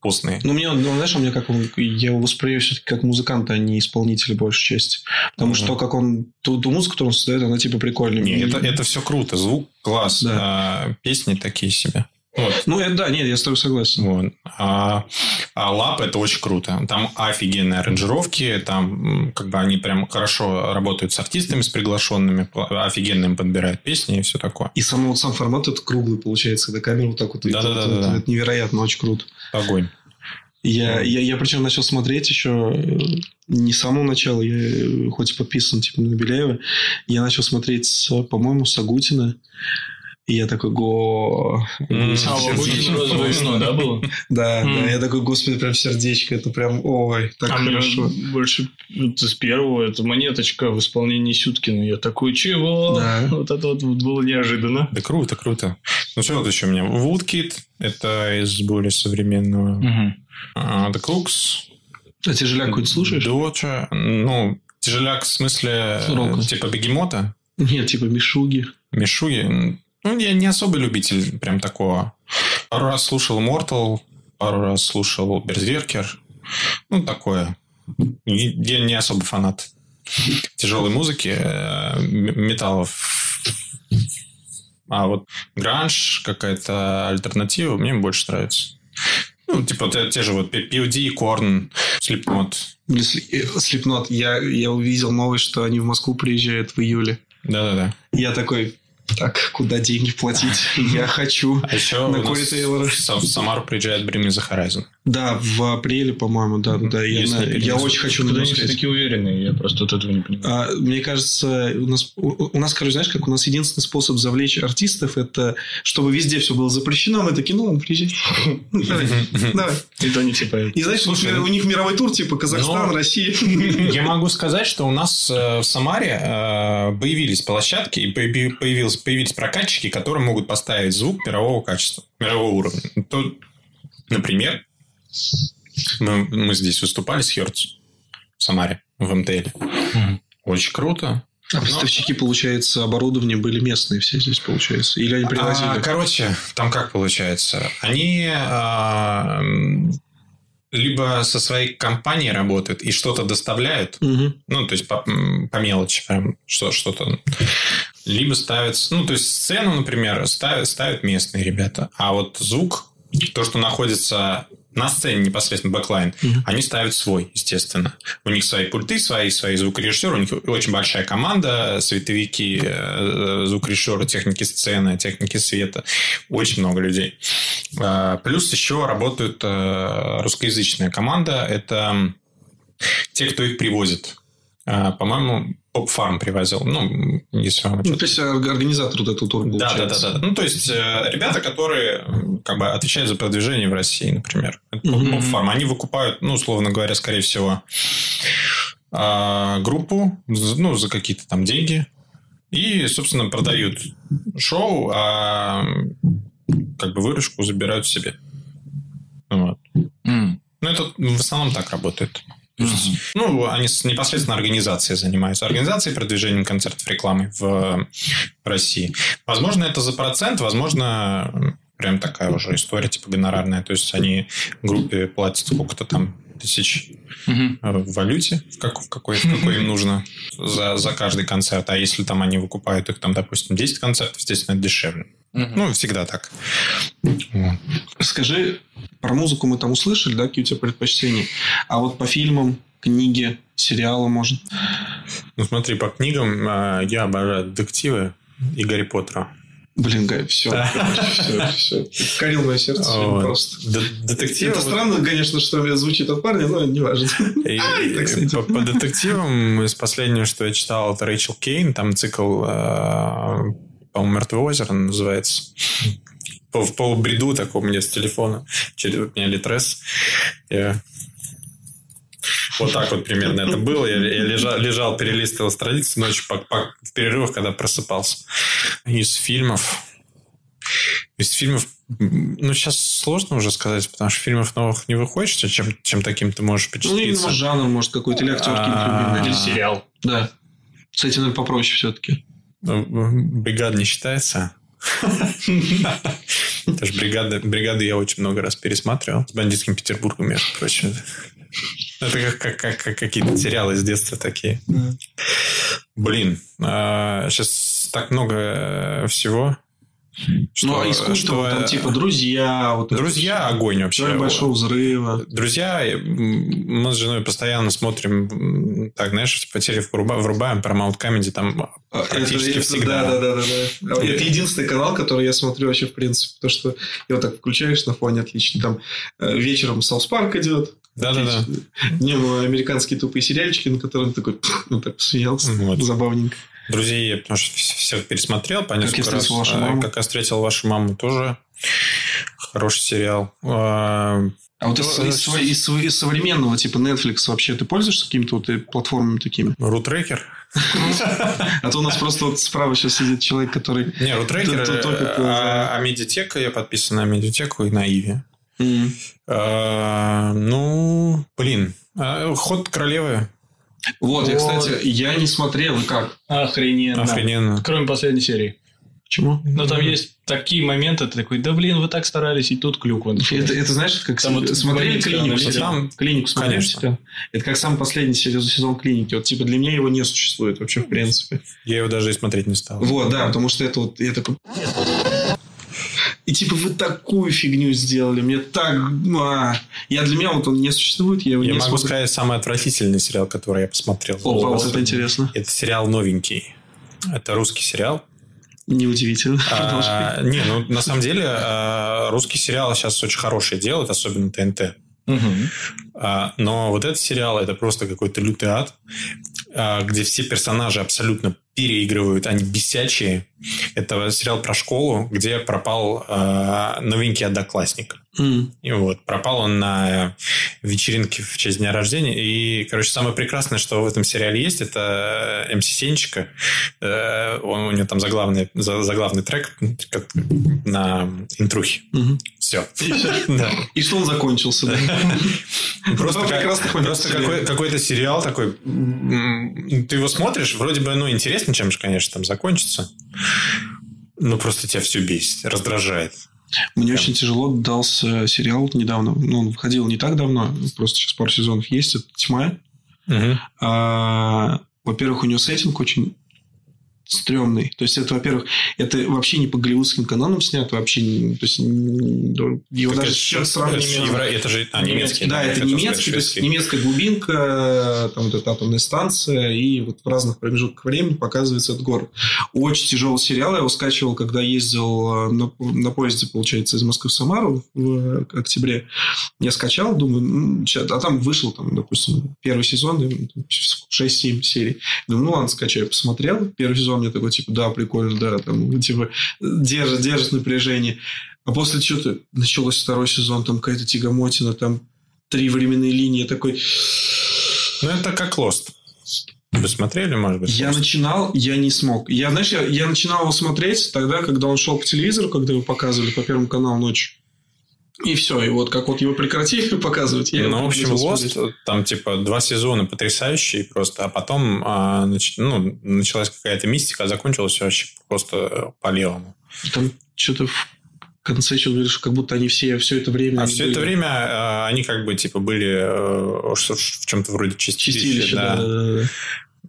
постные. Ну, мне, ну, знаешь, у меня как он, я его воспринимаю все-таки как музыканта, а не исполнителя, большей части. Потому Мгм. что как он, ту, ту музыку, которую он создает, она типа прикольная. Не, И- это, это все круто, звук класс, Да. а песни такие себе. Вот. Ну, это да, нет, я с тобой согласен. Вот. А, а лап это очень круто. Там офигенные аранжировки, там как бы они прям хорошо работают с артистами, с приглашенными, офигенно им подбирают песни и все такое. И сам, вот сам формат этот круглый получается, когда камера вот так вот. видит. Да-да-да-да-да. Это, это невероятно, очень круто. Огонь. Я, я, я причем начал смотреть еще э, не с самого начала, я э, хоть и подписан типа на Беляева, я начал смотреть, по-моему, с Агутина. И я такой, го... М. А, да, было? Да, я такой, господи, прям сердечко, это прям, ой, так а хорошо. больше из первого это монеточка в исполнении Сюткина. Я такой, чего? Вот это вот было неожиданно. Да круто, круто. Ну, что вот еще у меня? Woodkid, это из более современного. А, The Cooks. А тяжеляк какой-то слушаешь? Доча. Ну, тяжеляк в смысле типа бегемота. Нет, типа Мишуги. Мишуги. Ну, я не особый любитель прям такого. Пару раз слушал Mortal, пару раз слушал Берзеркер. Ну, такое. Я не особо фанат тяжелой музыки, э, металлов. А вот гранж, какая-то альтернатива, мне больше нравится. Ну, типа те, те же вот POD, Korn, Slipknot. Блин, Слепнот. Я, я увидел новость, что они в Москву приезжают в июле. Да-да-да. Я такой, так, куда деньги платить? Я хочу. А еще На нас Тейлора. в Са- в Самару приезжает Bring Me The Horizon. Да, в апреле, по-моему, да, да, да. Я, на- я очень хочу на они все такие уверенные? Я просто вот этого не понимаю. А, мне кажется, у нас, у, у нас, короче, знаешь, как у нас единственный способ завлечь артистов, это чтобы везде все было запрещено, мы такие, ну ладно, приезжай. [laughs] Давай, [laughs] давай. И то не типа... И знаешь, Слушай, у них мировой тур, типа Казахстан, но- Россия. Я могу сказать, что у нас э, в Самаре э, появились площадки и появи- появилось, появились прокатчики, которые могут поставить звук мирового качества, мирового уровня. То, например, Мы, мы здесь выступали с Херц в Самаре, в МТЛ. Очень круто. А поставщики, получается, оборудования были местные все здесь, получается? Или они привозили? А, короче, там как получается? Они а, либо со своей компанией работают и что-то доставляют, Мгм. ну, то есть по, по мелочи прям что, что-то. Либо ставят... Ну, то есть сцену, например, ставят, ставят местные ребята. А вот звук, то, что находится на сцене непосредственно backline, они ставят свой, естественно. У них свои пульты, свои, свои звукорежиссеры, у них очень большая команда, световики, э, звукорежиссеры, техники сцены, техники света. Очень много людей. А, Плюс еще работают э, русскоязычная команда. Это те, кто их привозит. А, По-моему, Pop Farm привозил. Ну, если вам Ну, то есть, орг- организатор вот этого тура, да, да, да, получается. да. Ну, то есть, э, ребята, которые как бы отвечают за продвижение в России, например. Мгм. поп-фарм. Они выкупают, ну, условно говоря, скорее всего, а, группу, ну, за какие-то там деньги. И, собственно, продают шоу, а как бы выручку забирают себе. Вот. М. Ну, это в основном так работает. Есть, Ну, они непосредственно организацией занимаются. Организацией, продвижением концертов, рекламой в России. Возможно, это за процент, возможно, прям такая уже история, типа гонорарная. То есть, они группе платят сколько-то там тысяч э, в валюте, в, как- в какой, в какой им нужно за, за каждый концерт. А если там они выкупают их, там, допустим, 10 концертов, естественно, это дешевле. Мгм. Ну, всегда так. Скажи, про музыку мы там услышали, да, какие у тебя предпочтения? А вот по фильмам, книге, сериалам, может? Ну, смотри, по книгам э, я обожаю детективы и Гарри Поттера. Блин, Гай, все, все, все. Корил мое сердце просто. Д- Детективы... Это странно, конечно, что звучит от парня, но не важно. [laughs] По, детективам из последнего, что я читал, это Рэйчел Кейн, там цикл, э, по-моему, «Мертвое озеро» называется. По, в полубреду таком мне с телефона. Через у меня литрес. Я- Вот так вот примерно это было. Я, я лежал, лежал, перелистывал страницы ночью по- по- в перерывах, когда просыпался. Из фильмов... Из фильмов... Ну, сейчас сложно уже сказать, потому что фильмов новых не выходит, что чем, чем таким ты можешь Ну, впечатлиться. именно жанр, может, какой-то, или актер какие-нибудь А. Или сериал. Да. С этим, наверное, попроще все-таки. Ну, Бригада не считается. [laughs] Что бригады, бригады я очень много раз пересматривал. С бандитским Петербургом, между прочим. Это как, как, как, как какие-то сериалы с детства такие. Блин, сейчас так много э, всего. Ну, а искусство, что, там, э, типа, друзья, вот это Друзья, огонь вообще. Теория большого взрыва. Друзья, мы с женой постоянно смотрим, так, знаешь, по вруба- врубаем Paramount Comedy, там А, практически это- это- всегда. Да, да, да, да, да. И- Это единственный канал, который я смотрю вообще в принципе. То, что его так включаешь на фоне отлично. Там э, вечером South Park идет. Да-да-да. Отлично. Днем американские тупые сериальчики, на которые ты такой, [laughs] ну так посмеялся. Вот. Забавненько. Друзей потому что вс- всех пересмотрел по несколько раз. встретил вашу А, маму». Как я встретил вашу маму тоже хороший сериал. А, А вот Ну, из, э, из из из современного, типа Netflix, вообще ты пользуешься какими-то вот э, платформами такими? Рутрекер. [laughs] А то у нас просто вот справа сейчас сидит человек, который... Не, Рутрекер. Э, А, медиатека, я подписан на медиатеку и на Иви. А, Ну, блин. Ход королевы. Вот, я, Вот. кстати, я не смотрел, и как? Охрененно. Охрененно. Кроме последней серии. Почему? Но там есть такие моменты, ты такой, да блин, вы так старались, и тут клюква. Это, это знаешь, как Там с- вот смотрели клинику? сериал? там- клинику смотрели Конечно. Это как самый последний сезон, сезон клиники. Вот типа для меня его не существует вообще в принципе. Я его даже и смотреть не стал. Вот, да, потому что это вот я такой. И типа вы такую фигню сделали, мне так, ну, а. я для меня вот он не существует, я его Я не могу смотрю. сказать самый отвратительный сериал, который я посмотрел. Опа, вот это интересно. Это сериал новенький. Это русский сериал. Неудивительно. А, не, ну на самом деле а, русский сериал сейчас очень хороший делают, особенно ТНТ. А, Но вот этот сериал это просто какой-то лютый ад, а, где все персонажи абсолютно переигрывают, они бесячие. Это сериал про школу, где пропал э, новенький одноклассник. М. И вот, пропал он на вечеринке в честь дня рождения. И, короче, самое прекрасное, что в этом сериале есть, это МС Сенчика. Э, Он, у него там заглавный, за- заглавный трек как на интрухе. Мгм. Все. [laughs] И что он закончился, да? [laughs] Просто, какой, какой-то сериал такой. Ты его смотришь, вроде бы, ну, интересно, чем же, конечно, там закончится. Ну, просто тебя все бесит, раздражает. Мне очень тяжело дался сериал недавно. Ну, он выходил не так давно. Просто сейчас пару сезонов есть. Это «Тьма». А, Во-первых, у него сеттинг очень стрёмный. То есть, это, во-первых, это вообще не по голливудским канонам снято, вообще, не- то есть, его Так даже это с ж- чем сравнивать. это евро- Это же а, немецкий. Да, это сказать, немецкий, то есть немецкая глубинка, там вот эта атомная станция, и вот в разных промежутках времени показывается этот город. Очень тяжелый сериал, я его скачивал, когда ездил э, на, на поезде, получается, из Москвы в Самару в э, октябре. Я скачал, думаю, ща- а там вышел, там, допустим, первый сезон, и, там, 6-7 серий. Думаю, ну ладно, скачаю, посмотрел. Первый сезон мне такой, типа, да, прикольно, да, там, типа, держит, держит напряжение. А после что-то началось второй сезон, там какая-то тягомотина, там три временные линии. Такой, Ну, это как Lost. Вы смотрели, может быть? я Lost? начинал, я не смог. Я, знаешь, я, я начинал его смотреть тогда, когда он шел по телевизору, когда его показывали по Первому каналу ночью. И все, и вот как вот его прекратили [laughs] показывать, я Ну, в общем, Lost, смотреть. там, типа, два сезона потрясающие просто, а потом а, нач- ну, началась какая-то мистика, а закончилось вообще просто э, по-левому. Там что-то в конце еще говоришь, как будто они все, все это время... А все были- это время э, они как бы, типа, были что- в чем-то вроде чистилища. Чистилище, да. да, да, да.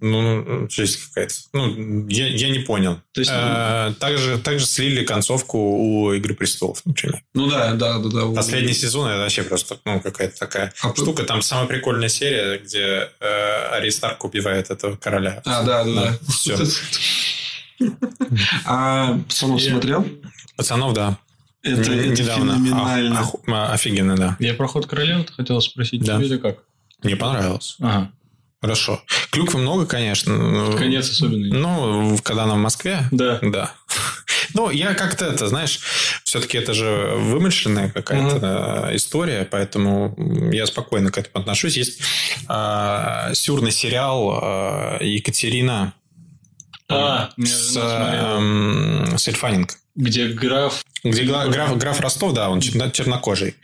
Ну, жесть какая-то. Ну, я, я не понял. То есть, Э, также, также слили концовку у «Игры престолов», например. Ну да, да, да. да. Последний сезон это вообще просто ну, какая-то такая А штука. Там самая прикольная серия, где э, Ари Старк убивает этого короля. А, да, да, да. Все. А пацанов смотрел? Пацанов, да. Это, это феноменально. А- а- офигенно, да. Я про ход королевы хотел спросить. Да. Тебе это как? Мне понравилось. Ага. Хорошо. Клюквы много, конечно. но- Конец особенный. Ну, когда она в Москве. Да. Да. [laughs] Ну, я как-то это, знаешь, все-таки это же вымышленная какая-то э, история, поэтому я спокойно к этому отношусь. Есть э, сюрный сериал э, Екатерина А, меня с, эм, с Эль Фаннинг. Где граф... Где граф, граф Ростов, да, он черно- чернокожий.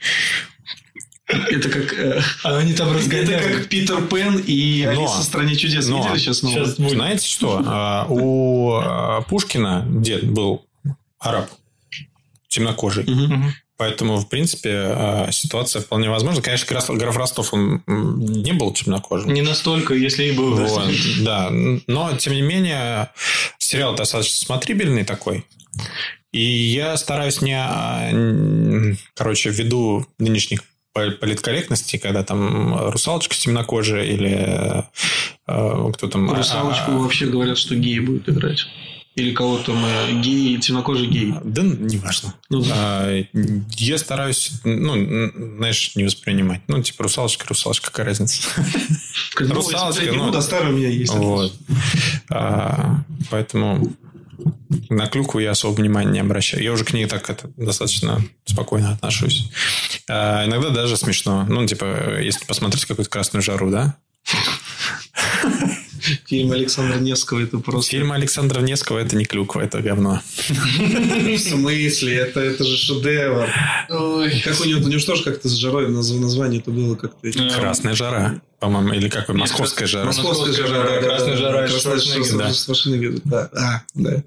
Это как... э, А они там Это как Питер Пен и Но- Алиса в стране чудес. но- Видели сейчас новое? Сейчас будет. Знаете что? [laughs] А, У а, Пушкина дед был араб, темнокожий. Мгм. Поэтому, в принципе, а, ситуация вполне возможна. Конечно, граф, граф Ростов, он не был темнокожим. Не настолько, если и был. Вот, да. Но, тем не менее, сериал достаточно смотрибельный такой. И я стараюсь не... Короче, ввиду нынешних политкорректности, когда там русалочка темнокожая или э, кто там... Русалочку а, вообще говорят, что геи будет играть. Или кого там э, геи, темнокожий гей. Да, неважно. Ну, да. А, Я стараюсь, ну, знаешь, не воспринимать. Ну, типа, русалочка, русалочка, какая разница? Русалочка, ну, а старый у меня есть. Вот. А, Поэтому на клюкву я особо внимания не обращаю. Я уже к ней так это, достаточно спокойно отношусь. А, Иногда даже смешно. Ну, типа, если посмотреть какую-то красную жару, да? Фильм Александра Невского это просто... Фильм Александра Невского – это не клюква, это говно. В смысле? Это, это же шедевр. Как у него, у него же тоже как-то с жарой наз- название это было как-то... Красная жара, по-моему, или какой? Московская жара. Московская жара, да, да, Красная да, жара, да, Красная жара, да. А, да.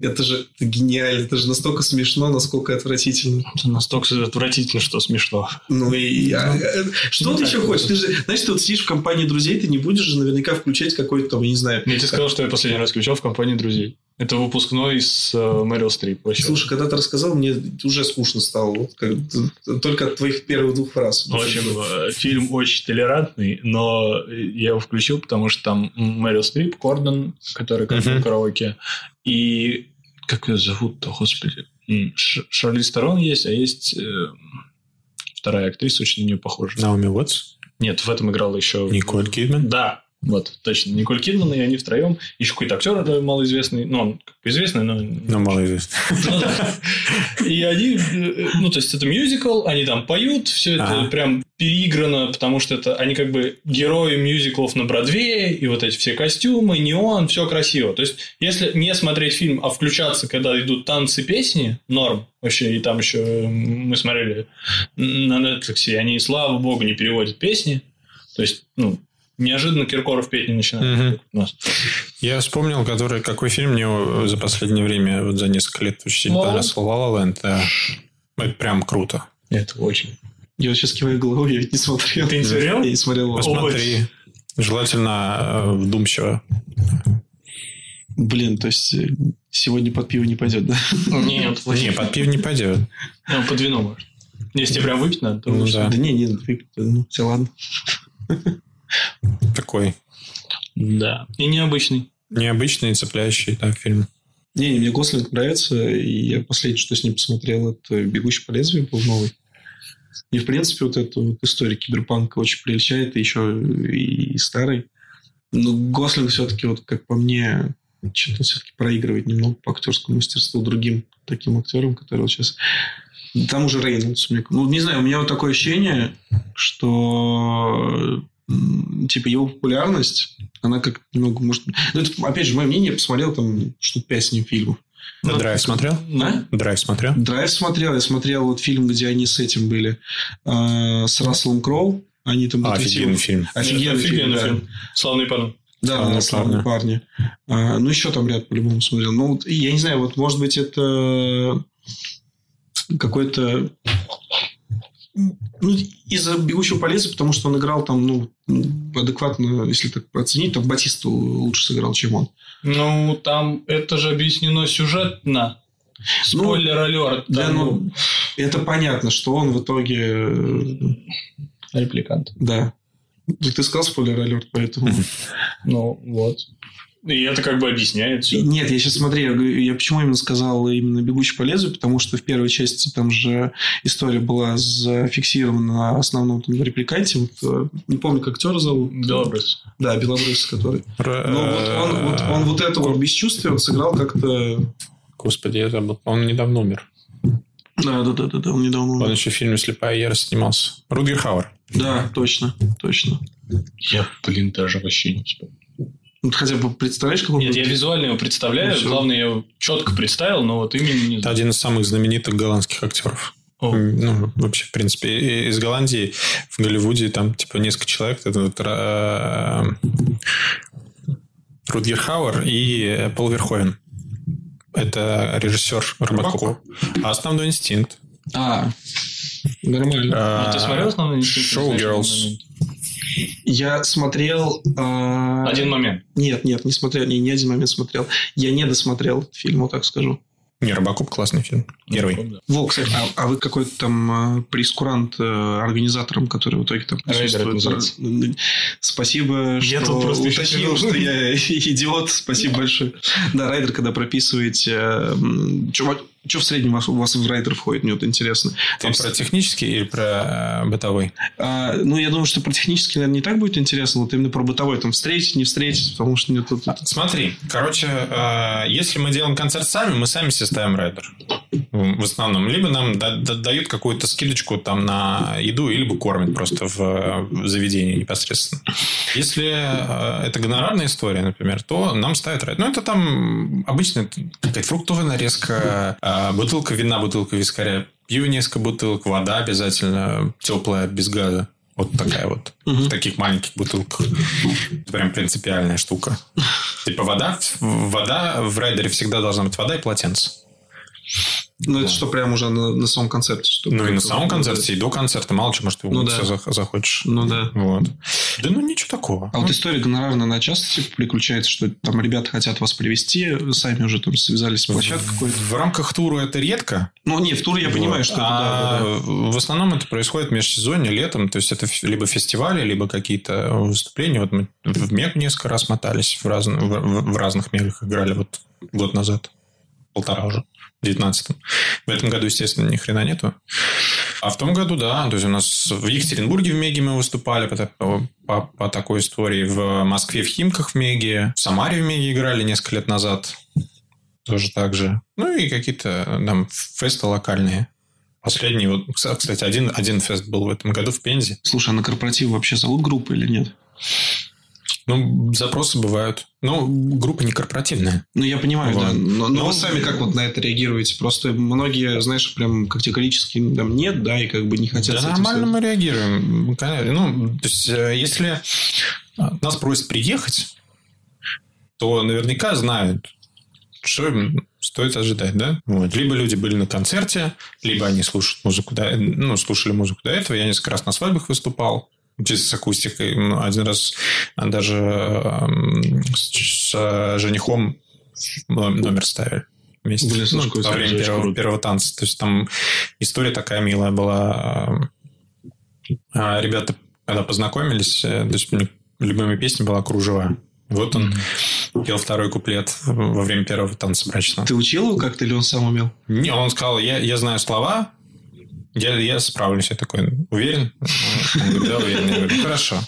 Это же это гениально, это же настолько смешно, насколько отвратительно. Это настолько отвратительно, что смешно. Ну и а, э, что Ну, ты еще хочешь? Ты же, знаешь, ты вот сидишь в компании друзей, ты не будешь же наверняка включать какой-то там, я не знаю. Я тебе сказал, что я последний раз включал в компании друзей. Это выпускной с э, Мэрил Стрип. Вообще. Слушай, когда ты рассказал, мне уже скучно стало. Вот как- только от твоих первых двух фраз. В общем, э, фильм очень толерантный, но я его включил, потому что там Мэрил Стрип, Кордон, который как Мгм. в караоке, и как ее зовут-то, господи, Ш- Шарли Сторон есть, а есть э, вторая актриса, очень на нее похожа. Наоми Уотс, Нет, в этом играла еще... Николь Кидман. Да, Вот, точно. Николь Кидман и они втроем. Еще какой-то актер малоизвестный. Ну, он известный, но... Ну, мало известно. [laughs] Ну, да. И они, э, ну, то есть, это мюзикл, они там поют, все это прям переиграно, потому что это они как бы герои мюзиклов на Бродвее, и вот эти все костюмы, неон, все красиво. То есть, если не смотреть фильм, а включаться, когда идут танцы, песни, норм вообще, и там еще мы смотрели на Netflix, и они, слава богу, не переводят песни. То есть, ну, неожиданно Киркоров петь не начинает. Мгм. как у нас. Я вспомнил, который, какой фильм мне за последнее время, вот за несколько лет очень сильно «Ла-Ла понравился. «Ла Ла Ленд», да. Это прям круто. Это очень. Я вот сейчас киваю головой, я ведь не смотрел. Ты не смотрел? Я не смотрел. Посмотри. Желательно э, вдумчиво. Блин, то есть э, сегодня под пиво не пойдет, да? Нет, [laughs] Не, под пив не пойдет. Ну, под вино может. Если тебе прям выпить надо, то Ну да. Да не, не, выпить, ну, все ладно. Такой Да. И необычный. необычный, цепляющий так, фильм. Не, не, мне Гослинг нравится, и я последнее, что с ним посмотрел, это «Бегущий по лезвию» был новый. И, в принципе, вот эту вот историю киберпанка очень прельщает, и еще и старый. Но Гослинг все-таки, вот как по мне, что-то все-таки проигрывает немного по актерскому мастерству другим таким актерам, которые вот сейчас... Там уже Рейнольдс. мне- Ну, не знаю, у меня вот такое ощущение, что типа его популярность, она как немного может... Ну, это, опять же, мое мнение, я посмотрел там штук пять с ним фильмов. А Драйв смотрел? Да? Драйв смотрел? Драйв смотрел, я смотрел вот фильм, где они с этим были, э, с Расселом Кроу. Они там А, офигенный фильм. Офигенный, Офигенный фильм, да. фильм. Славный парень. Да, Славные да, славные парни. А, ну, еще там ряд по-любому смотрел. Ну, вот, я не знаю, вот, может быть, это какой-то... Ну, из-за «Бегущего по лезвию», потому что он играл там, ну, адекватно, если так оценить, там Батиста лучше сыграл, чем он. Ну, там это же объяснено сюжетно. Спойлер алерт. Да, там, ну, это понятно, что он в итоге... э, репликант. Да. Ты сказал спойлер алерт, поэтому... Ну, вот. И это как бы объясняет все. Нет, я сейчас смотри, я, я почему именно сказал именно «Бегущий по лезвию», потому что в первой части там же история была зафиксирована на основном там, репликанте. Вот, э, не помню, как актера зовут. Белобрыс. Да, Белобрыс, который. Р- Ну, вот он, вот, он вот это вот бесчувствие он сыграл как-то... Господи, я забыл. Он недавно умер. Да, да, да, да, да, он недавно Он умер. еще в фильме «Слепая ярость» снимался. Рудгер Хауэр. Да, точно, точно. Я, блин, даже вообще не вспомнил. Вот хотя бы представляешь, как он... Нет, я визуально его представляю. Ну. Главное, я его четко представил, но вот именно не Это один из самых знаменитых голландских актеров. О. Ну, вообще, в принципе, из Голландии в Голливуде там, типа, несколько человек. Это вот, э, Рутгер Хауэр и Пол Верховен. Это режиссер Рыбаков. А основной инстинкт. А, нормально. А ты смотрел основной инстинкт? Шоу Girls. Я смотрел... а, Один момент. Нет, нет, не смотрел, не, не один момент смотрел. Я не досмотрел фильм, вот так скажу. Не, Рыбаков классный фильм. Первый. Во, кстати, а, а вы какой-то там э, прейскурант э, организаторам, которые в итоге там Рейдер называется. Спасибо, Я что тут уточнил, что я [laughs] идиот. Спасибо большое. Да, райдер, когда прописываете... Что в среднем у вас, у вас в райдер входит, мне вот интересно. Ты Там про технический или про э, бытовой? А, ну, я думаю, что про технический, наверное, не так будет интересно, вот именно про бытовой. Там встретить, не встретить, потому что мне тут... Смотри, короче, э, если мы делаем концерт сами, мы сами себе ставим райдер. В основном. Либо нам да- да- дают какую-то скидочку там на еду, либо кормят просто в, заведении непосредственно. Если э, это гонорарная история, например, то нам ставят райдер. Ну, это там обычно какая-то фруктовая нарезка, бутылка вина, бутылка вискаря, пиво несколько бутылок, вода обязательно теплая, без газа. Вот такая вот. В таких маленьких бутылках. Это прям принципиальная штука. Типа вода, вода в райдере всегда должна быть вода и полотенце. Ну, это что прям уже на, на самом концерте. Что Ну, и на самом концерте, и до концерта. Мало что, может, ты Ну, все да. захочешь. Ну, да. Вот. Да ну, ничего такого. А вот история гонорарная, она часто типа, приключается, что там ребята хотят вас привести, сами уже там связались с площадкой какой-то. В рамках тура это редко. Ну, не, в тур я понимаю, Вот. что это, А да, да, да. В основном это происходит в межсезонье, летом. То есть, это либо фестивали, либо какие-то выступления. Вот мы в Мег несколько раз мотались, в, в- в- в разных мегах играли вот год назад. Полтора уже. В 19 В этом году, естественно, ни хрена нету. А в том году, да, то есть у нас в Екатеринбурге в Меге мы выступали по, по, по такой истории, в Москве в Химках в Меге, в Самаре в Меге играли несколько лет назад, тоже так же. Ну и какие-то там фесты локальные. Последний, вот, кстати, один, один фест был в этом году в Пензе. Слушай, а на корпоратив вообще зовут группы или нет? Ну, запросы бывают. Ну, группа не корпоративная. Ну, я понимаю, Вот. да. Но, но Ну, вы сами как вот на это реагируете? Просто многие, знаешь, прям категорически там нет, да, и как бы не хотят Да нормально мы реагируем. Конечно. Ну, то есть, э, если нас просят приехать, то наверняка знают, что им стоит ожидать, да? Вот. Либо люди были на концерте, либо они слушают музыку, до- ну, слушали музыку до этого. Я несколько раз на свадьбах выступал, с акустикой. Ну, Один раз даже эм, с, э, женихом номер ставили вместе. Блин, Ну, во время первого, круто. первого танца. То есть там история такая милая была. А Ребята, когда познакомились, э, то есть любимая песня была «Кружева». Вот он пел второй куплет во время первого танца брачного. Ты учил его как-то или он сам умел? Не, он сказал, я, я знаю слова, я, я справлюсь. Я такой, уверен? Да, уверен. Хорошо.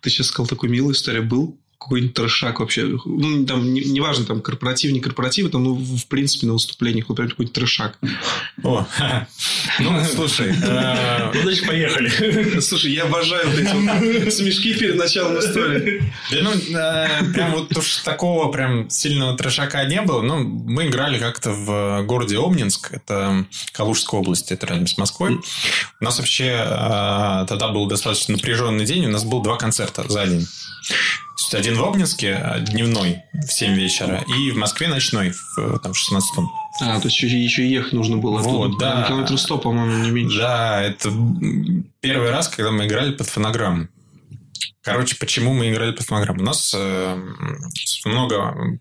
Ты сейчас сказал такую милую историю. Был какой-нибудь трешак вообще? Ну, там, не- неважно, там, корпоратив, не корпоратив, там, ну, в принципе, на выступлениях, например, какой-нибудь трешак. О, [laughs] ну, слушай, э, Ну, значит, поехали. [laughs] Слушай, я обожаю вот эти вот смешки перед началом истории. Ну, э, прям вот уж такого прям сильного трешака не было. Ну, мы играли как-то в городе Обнинск, это Калужская область, это рядом с Москвой. У нас вообще э, тогда был достаточно напряженный день, у нас было два концерта за день. Один в Обнинске э, дневной в 7 вечера, и в Москве ночной в, там, в 16 А, то есть еще, ехать нужно было. Вот, оттуда. да. Километров 100, по-моему, не меньше. Да, это м, первый раз, когда мы играли под фонограмму. Короче, почему мы играли под фонограмму? У нас э, много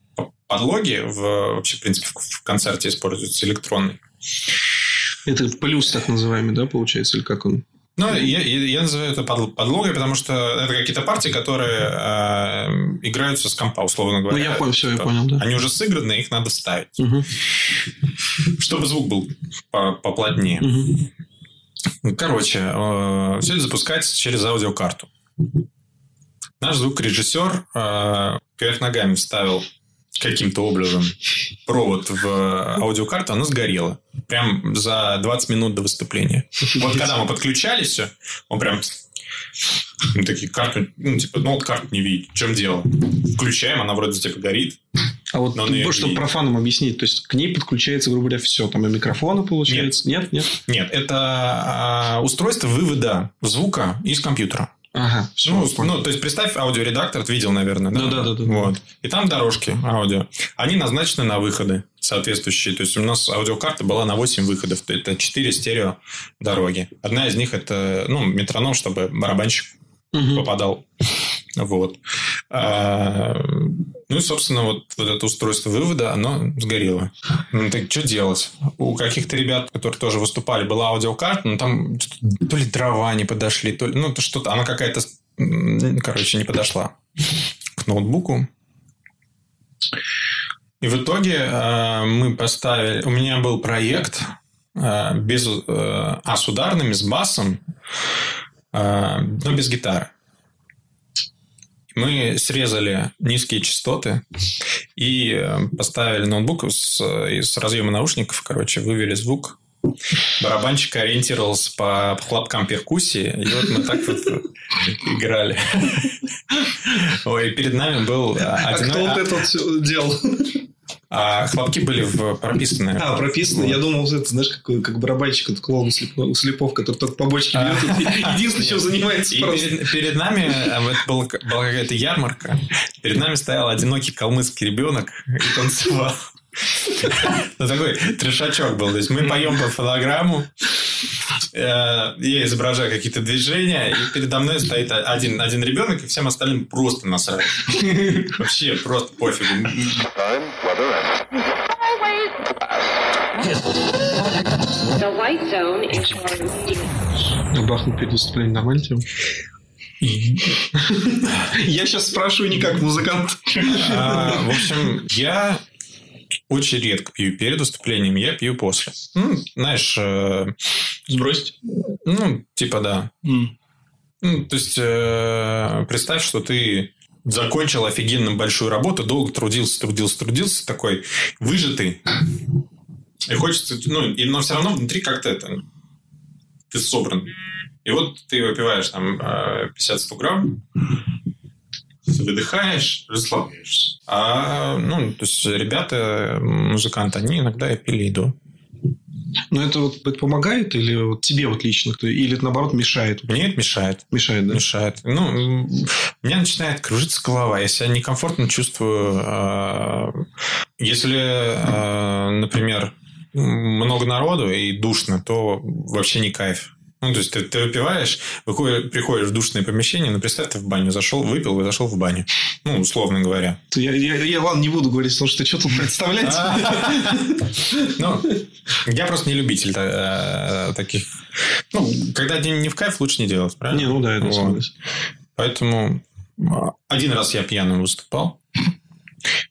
подлоги в, вообще, в принципе, в, в концерте используются электронные. Это плюс так называемый, да, получается, или как он? Ну, я, я- называю это подл- подлогой, потому что это какие-то партии, которые э, играются с компа, условно Ну, говоря. я понял, все, я Типа, понял, да. Они уже сыграны, их надо вставить. Мгм, Чтобы звук был по- поплотнее. Ну, Короче, все это запускается через аудиокарту. Наш звукорежиссер э, кверх ногами вставил каким-то образом провод в аудиокарту, она сгорела. Прям за 20 минут до выступления. Вот когда мы подключались все, он прям... Мы такие, карту, ну, типа, ну, вот карту не видит. В чем дело? Включаем, она вроде типа горит. А вот, Но её чтобы профанам объяснить, то есть к ней подключается, грубо говоря, все. Там и микрофоны получается. Нет, нет. Нет, это а, устройство вывода звука из компьютера. Ага, все. Ну, ну, то есть, представь аудиоредактор, ты видел, наверное, да? Ну, да, да, да. Вот. И там дорожки аудио. Они назначены на выходы соответствующие. То есть, у нас аудиокарта была на 8 выходов. Это 4 стерео дороги. Одна из них это, ну, метроном, чтобы барабанщик Мгм. попадал. Вот. А, ну и, собственно, вот, вот это устройство вывода, оно сгорело. Ну, так что делать? У каких-то ребят, которые тоже выступали, была аудиокарта, но там то ли дрова не подошли, то ли, ну, то что-то, она какая-то, короче, не подошла к ноутбуку. И в итоге э, мы поставили... У меня был проект э, без... э, а, с ударными, с басом, э, но без гитары. Мы срезали низкие частоты и э, поставили ноутбук с, из разъема наушников, короче, вывели звук. Барабанщик ориентировался по хлопкам перкуссии, и вот мы так вот играли. [laughs] Ой, и перед нами был А один... кто вот это делал? А хлопки были в прописаны. А, прописано. Я думал, это, знаешь, как, как барабанщик от клоун у слепов, у слепов, который только по бочке бьет. и Единственное, чем занимается И просто. перед, перед нами а, была, была какая-то ярмарка. Перед нами стоял одинокий калмыцкий ребенок и танцевал. Ну, такой трешачок был. То есть, мы поем по фонограмму, э, я изображаю какие-то движения, и передо мной стоит один, один ребенок, и всем остальным просто насрать. Вообще просто пофигу. Перед выступлением нормально тема? Я сейчас спрашиваю не как музыкант. А, в общем, я очень редко пью перед выступлением, я пью после. Ну, знаешь, э, Сбросить? ну, типа да. М. Ну, то есть, э, представь, что ты закончил офигенно большую работу, долго трудился, трудился, трудился, такой выжатый. И хочется, ну, и, но все равно внутри как-то это, ты собран. И вот ты выпиваешь там э, 50-100 грамм, выдыхаешь, расслабляешься. А, ну, то есть, ребята, музыканты, они иногда и пили еду. Но это вот это помогает или вот тебе вот лично, или это наоборот мешает? Мне это мешает. Мешает, да? мешает. Ну, меня начинает кружиться голова. Я себя некомфортно чувствую. э, Если, э, например, много народу и душно, то вообще не кайф. Ну, то есть, ты, ты выпиваешь, выходишь, приходишь в душное помещение, ну, представь, ты в баню зашел, выпил и зашел в баню. Ну, условно говоря. Я, я, я, ладно, не буду говорить, потому что что тут представлять. [laughs] Ну, я просто не любитель э, таких. Ну, когда день не в кайф, лучше не делать, правильно? Не, ну да, это согласен. Поэтому а, один раз я пьяным выступал.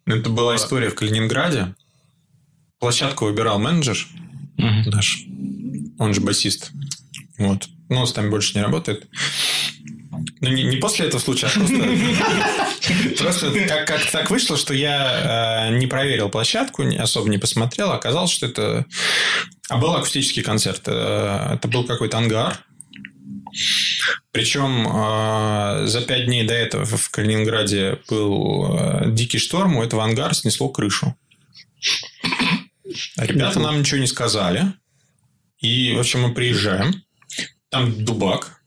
Это была история в Калининграде. Площадку выбирал менеджер наш. Он же басист. Вот. Но он с нами больше не работает. Ну, не, не после этого случая, а просто... [laughs] Просто как, как так вышло, что я э, не проверил площадку, особо не посмотрел. Оказалось, что это... А был акустический концерт. Э, Это был какой-то ангар. Причем э, за пять дней до этого в Калининграде был э, дикий шторм, у этого ангара снесло крышу. А Ребята нам ничего не сказали. И, в общем, мы приезжаем. Там дубак.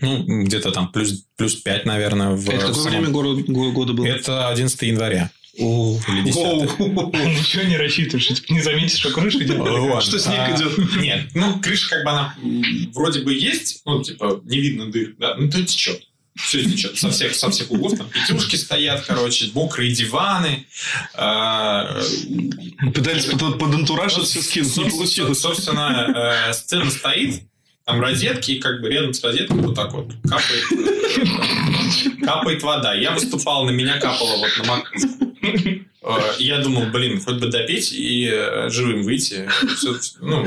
Ну, где-то там плюс, плюс 5, наверное. В Это какое самом- время горо- го- года было? Это 11 января. О, Или 10. [laughs] Ничего не рассчитываешь, типа, не заметишь, что крыша идет. Что снег А, идет? Нет, ну, крыша как бы она вроде бы есть, ну, типа, не видно дыр, да, ну, то течет. Все течет со всех, со всех углов. Там пятюшки стоят, короче, мокрые диваны. а, Пытались под, под антураж это все скинуть, не получилось. Собственно, э, сцена стоит, там розетки, и как бы рядом с розеткой вот так вот капает, капает вода. Я выступал, на меня капало вот на макушку. Э, Я думал, блин, хоть бы допеть и э, живым выйти. Всё- ну.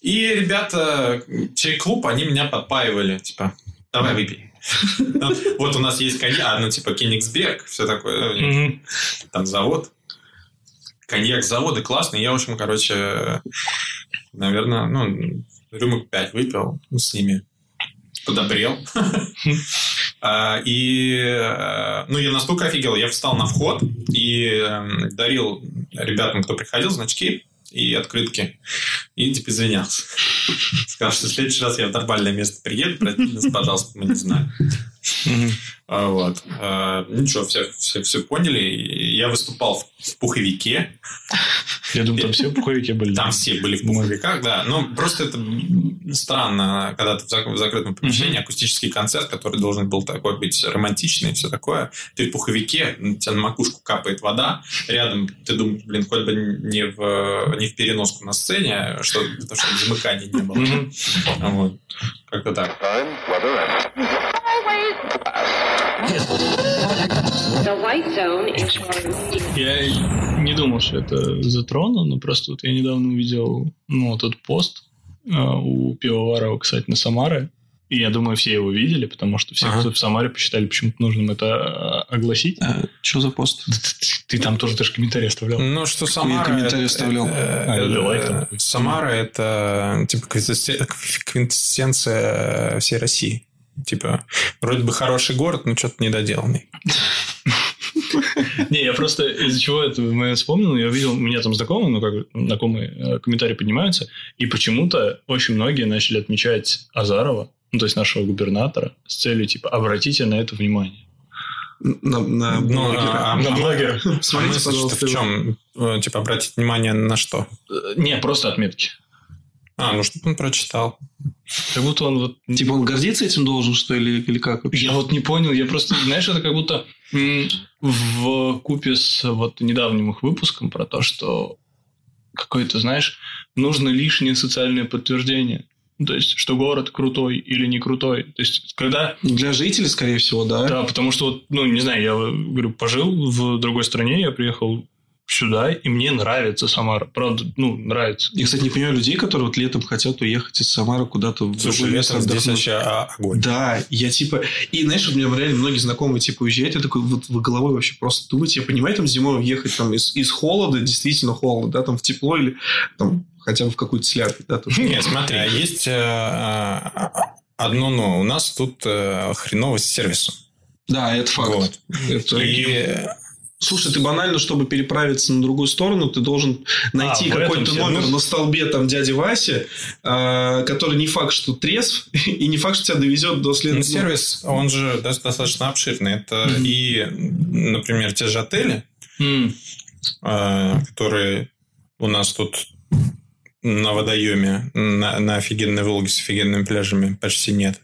И ребята, чай-клуб, они меня подпаивали, типа, давай выпей. Вот у нас есть коньяк, ну, типа, Кенигсберг, все такое, э, Мгм. там завод. Коньяк завода классный. Я, в общем, короче, наверное, ну, рюмок 5 выпил с ними. Подобрел. [laughs] А, И, э, ну, я настолько офигел. Я встал на вход и эм, дарил ребятам, кто приходил, значки и открытки. И, типа, извинялся. Сказал, что в следующий раз я в нормальное место приеду, простите нас, пожалуйста, мы не знаем. А, Вот. А, Ничего, все, все, все поняли. Я выступал в, в пуховике. Я думаю, там все пуховики были. Там все были в пуховиках, да. Но просто это странно, когда ты в зак- в закрытом помещении, акустический концерт, который должен был такой быть романтичный и все такое. Ты в пуховике, у тебя на макушку капает вода, рядом ты думаешь, блин, хоть бы не в, не в переноску на сцене, что, потому что замыкания не было. Вот. Как-то так. Я не думал, что это затрону, но просто вот я недавно увидел ну, вот этот пост э, у Пивоварова, кстати, на Самаре. И я думаю, все его видели, потому что все, Ага. кто в Самаре, посчитали почему-то нужным это э, огласить. что за пост? Ты там тоже даже комментарий оставлял. Ну, что Самара... комментарий это- оставлял. э, А, или лайк там. Самара – это типа квинтэссен- квинтэссенция всей России. Типа, вроде бы хороший город, но что-то недоделанный. [laughs] Не, я просто из-за чего это мы вспомнил, я видел, у меня там знакомые, ну, как знакомые э, комментарии поднимаются, и почему-то очень многие начали отмечать Азарова, ну, то есть нашего губернатора, с целью, типа, обратите на это внимание. На, на Ну, блогера. а- На а- блогера. А Смотрите, мысль, пожалуйста, что в чем? Э, Типа, обратить внимание на что? Э, Не, просто отметки. А, ну, что он прочитал. Как будто он вот... Типа он гордиться этим должен, что ли, или как вообще? Я вот не понял, я просто, знаешь, это как будто в купе с вот недавним их выпуском про то, что какое-то, знаешь, нужно лишнее социальное подтверждение. То есть, что город крутой или не крутой. То есть, когда... Для жителей, скорее всего, да. Да, потому что, вот, ну, не знаю, я говорю, пожил в другой стране, я приехал сюда, и мне нравится Самара. Правда, ну, нравится. Я, кстати, не понимаю людей, которые вот летом хотят уехать из Самары куда-то в Слушай, другое место летом здесь отдохнуть. вообще а, огонь. Да, я типа... И знаешь, вот у меня реально многие знакомые типа уезжают, я такой вот в головой вообще просто думать, я понимаю, там зимой въехать там из, из холода, действительно холода, да, там в тепло или там хотя бы в какую-то слякоть, да, тоже. Нет, смотри, а есть э, э, одно но. У нас тут хреново с сервисом. Да, это факт. Вот. Это- И Слушай, ты банально, чтобы переправиться на другую сторону, ты должен найти А, какой-то номер на столбе там дяди Васи, а, который не факт, что трезв, [laughs] и не факт, что тебя довезет до ну, следующего. сервис, он же до- достаточно обширный. Это Мгм. и, например, те же отели, М, э, которые у нас тут на водоеме, на, на офигенной Волге с офигенными пляжами почти нет.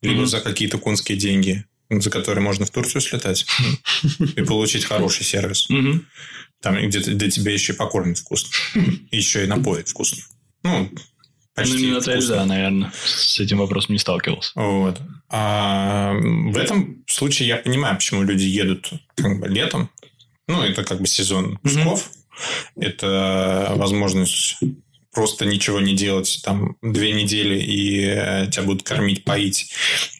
Либо Мгм. за какие-то конские деньги, за которые можно в Турцию слетать и [laughs] получить хороший сервис. Там где, где тебя еще и покормят вкусно. Еще и напоят вкусно. Ну, почти Ну, не отель, вкусно. да, наверное. С этим вопросом не сталкивался. Вот. А в этом случае я понимаю, почему люди едут как бы летом. Ну, это как бы сезон пусков. Это возможность просто ничего не делать там две недели, и э, тебя будут кормить, поить,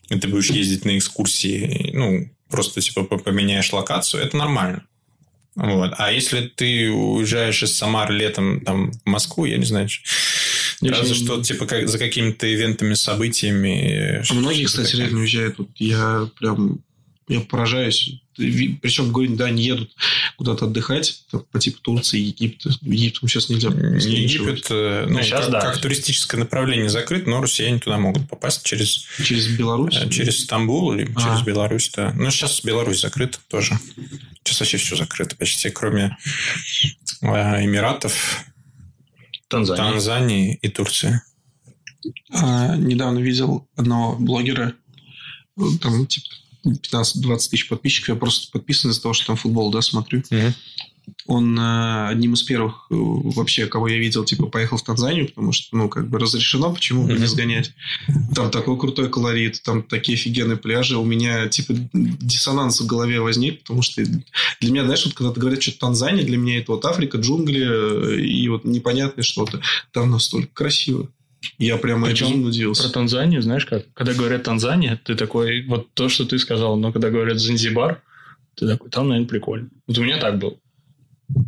и ты будешь ездить на экскурсии, ну, просто типа по- поменяешь локацию, это нормально. Вот. А если ты уезжаешь из Самары летом там, в Москву, я не знаю, разве что типа как, за какими-то ивентами, событиями. А многие, кстати, реально уезжают. Вот я прям я поражаюсь. Причем, говорю, да, не едут куда-то отдыхать, там, по типу Турции, Египта. Египтом сейчас нельзя. Египет, э, ну, сейчас как, да. как туристическое направление закрыт, но россияне туда могут попасть через, Через Беларусь. э, через Стамбул или А. через Беларусь, да. Ну, сейчас Беларусь закрыта тоже. Сейчас вообще все закрыто почти, кроме э, Эмиратов, Танзания. Танзании и Турции. А, недавно видел одного блогера, ну, там, типа, 15-20 тысяч подписчиков. Я просто подписан из-за того, что там футбол, да, смотрю. Он э, одним из первых э, вообще, кого я видел, типа, поехал в Танзанию, потому что, ну, как бы разрешено, почему бы не Мгм. сгонять. Там такой крутой колорит, там такие офигенные пляжи. У меня, типа, диссонанс в голове возник, потому что для меня, знаешь, вот когда ты говоришь, что Танзания, для меня это вот Африка, джунгли э, и вот непонятное что-то. Там настолько красиво. Я прямо Причем безумно Про удивился. Танзанию, знаешь как? Когда говорят Танзания, ты такой, вот то, что ты сказал, но когда говорят Занзибар, ты такой, там, наверное, прикольно. Вот у меня так было.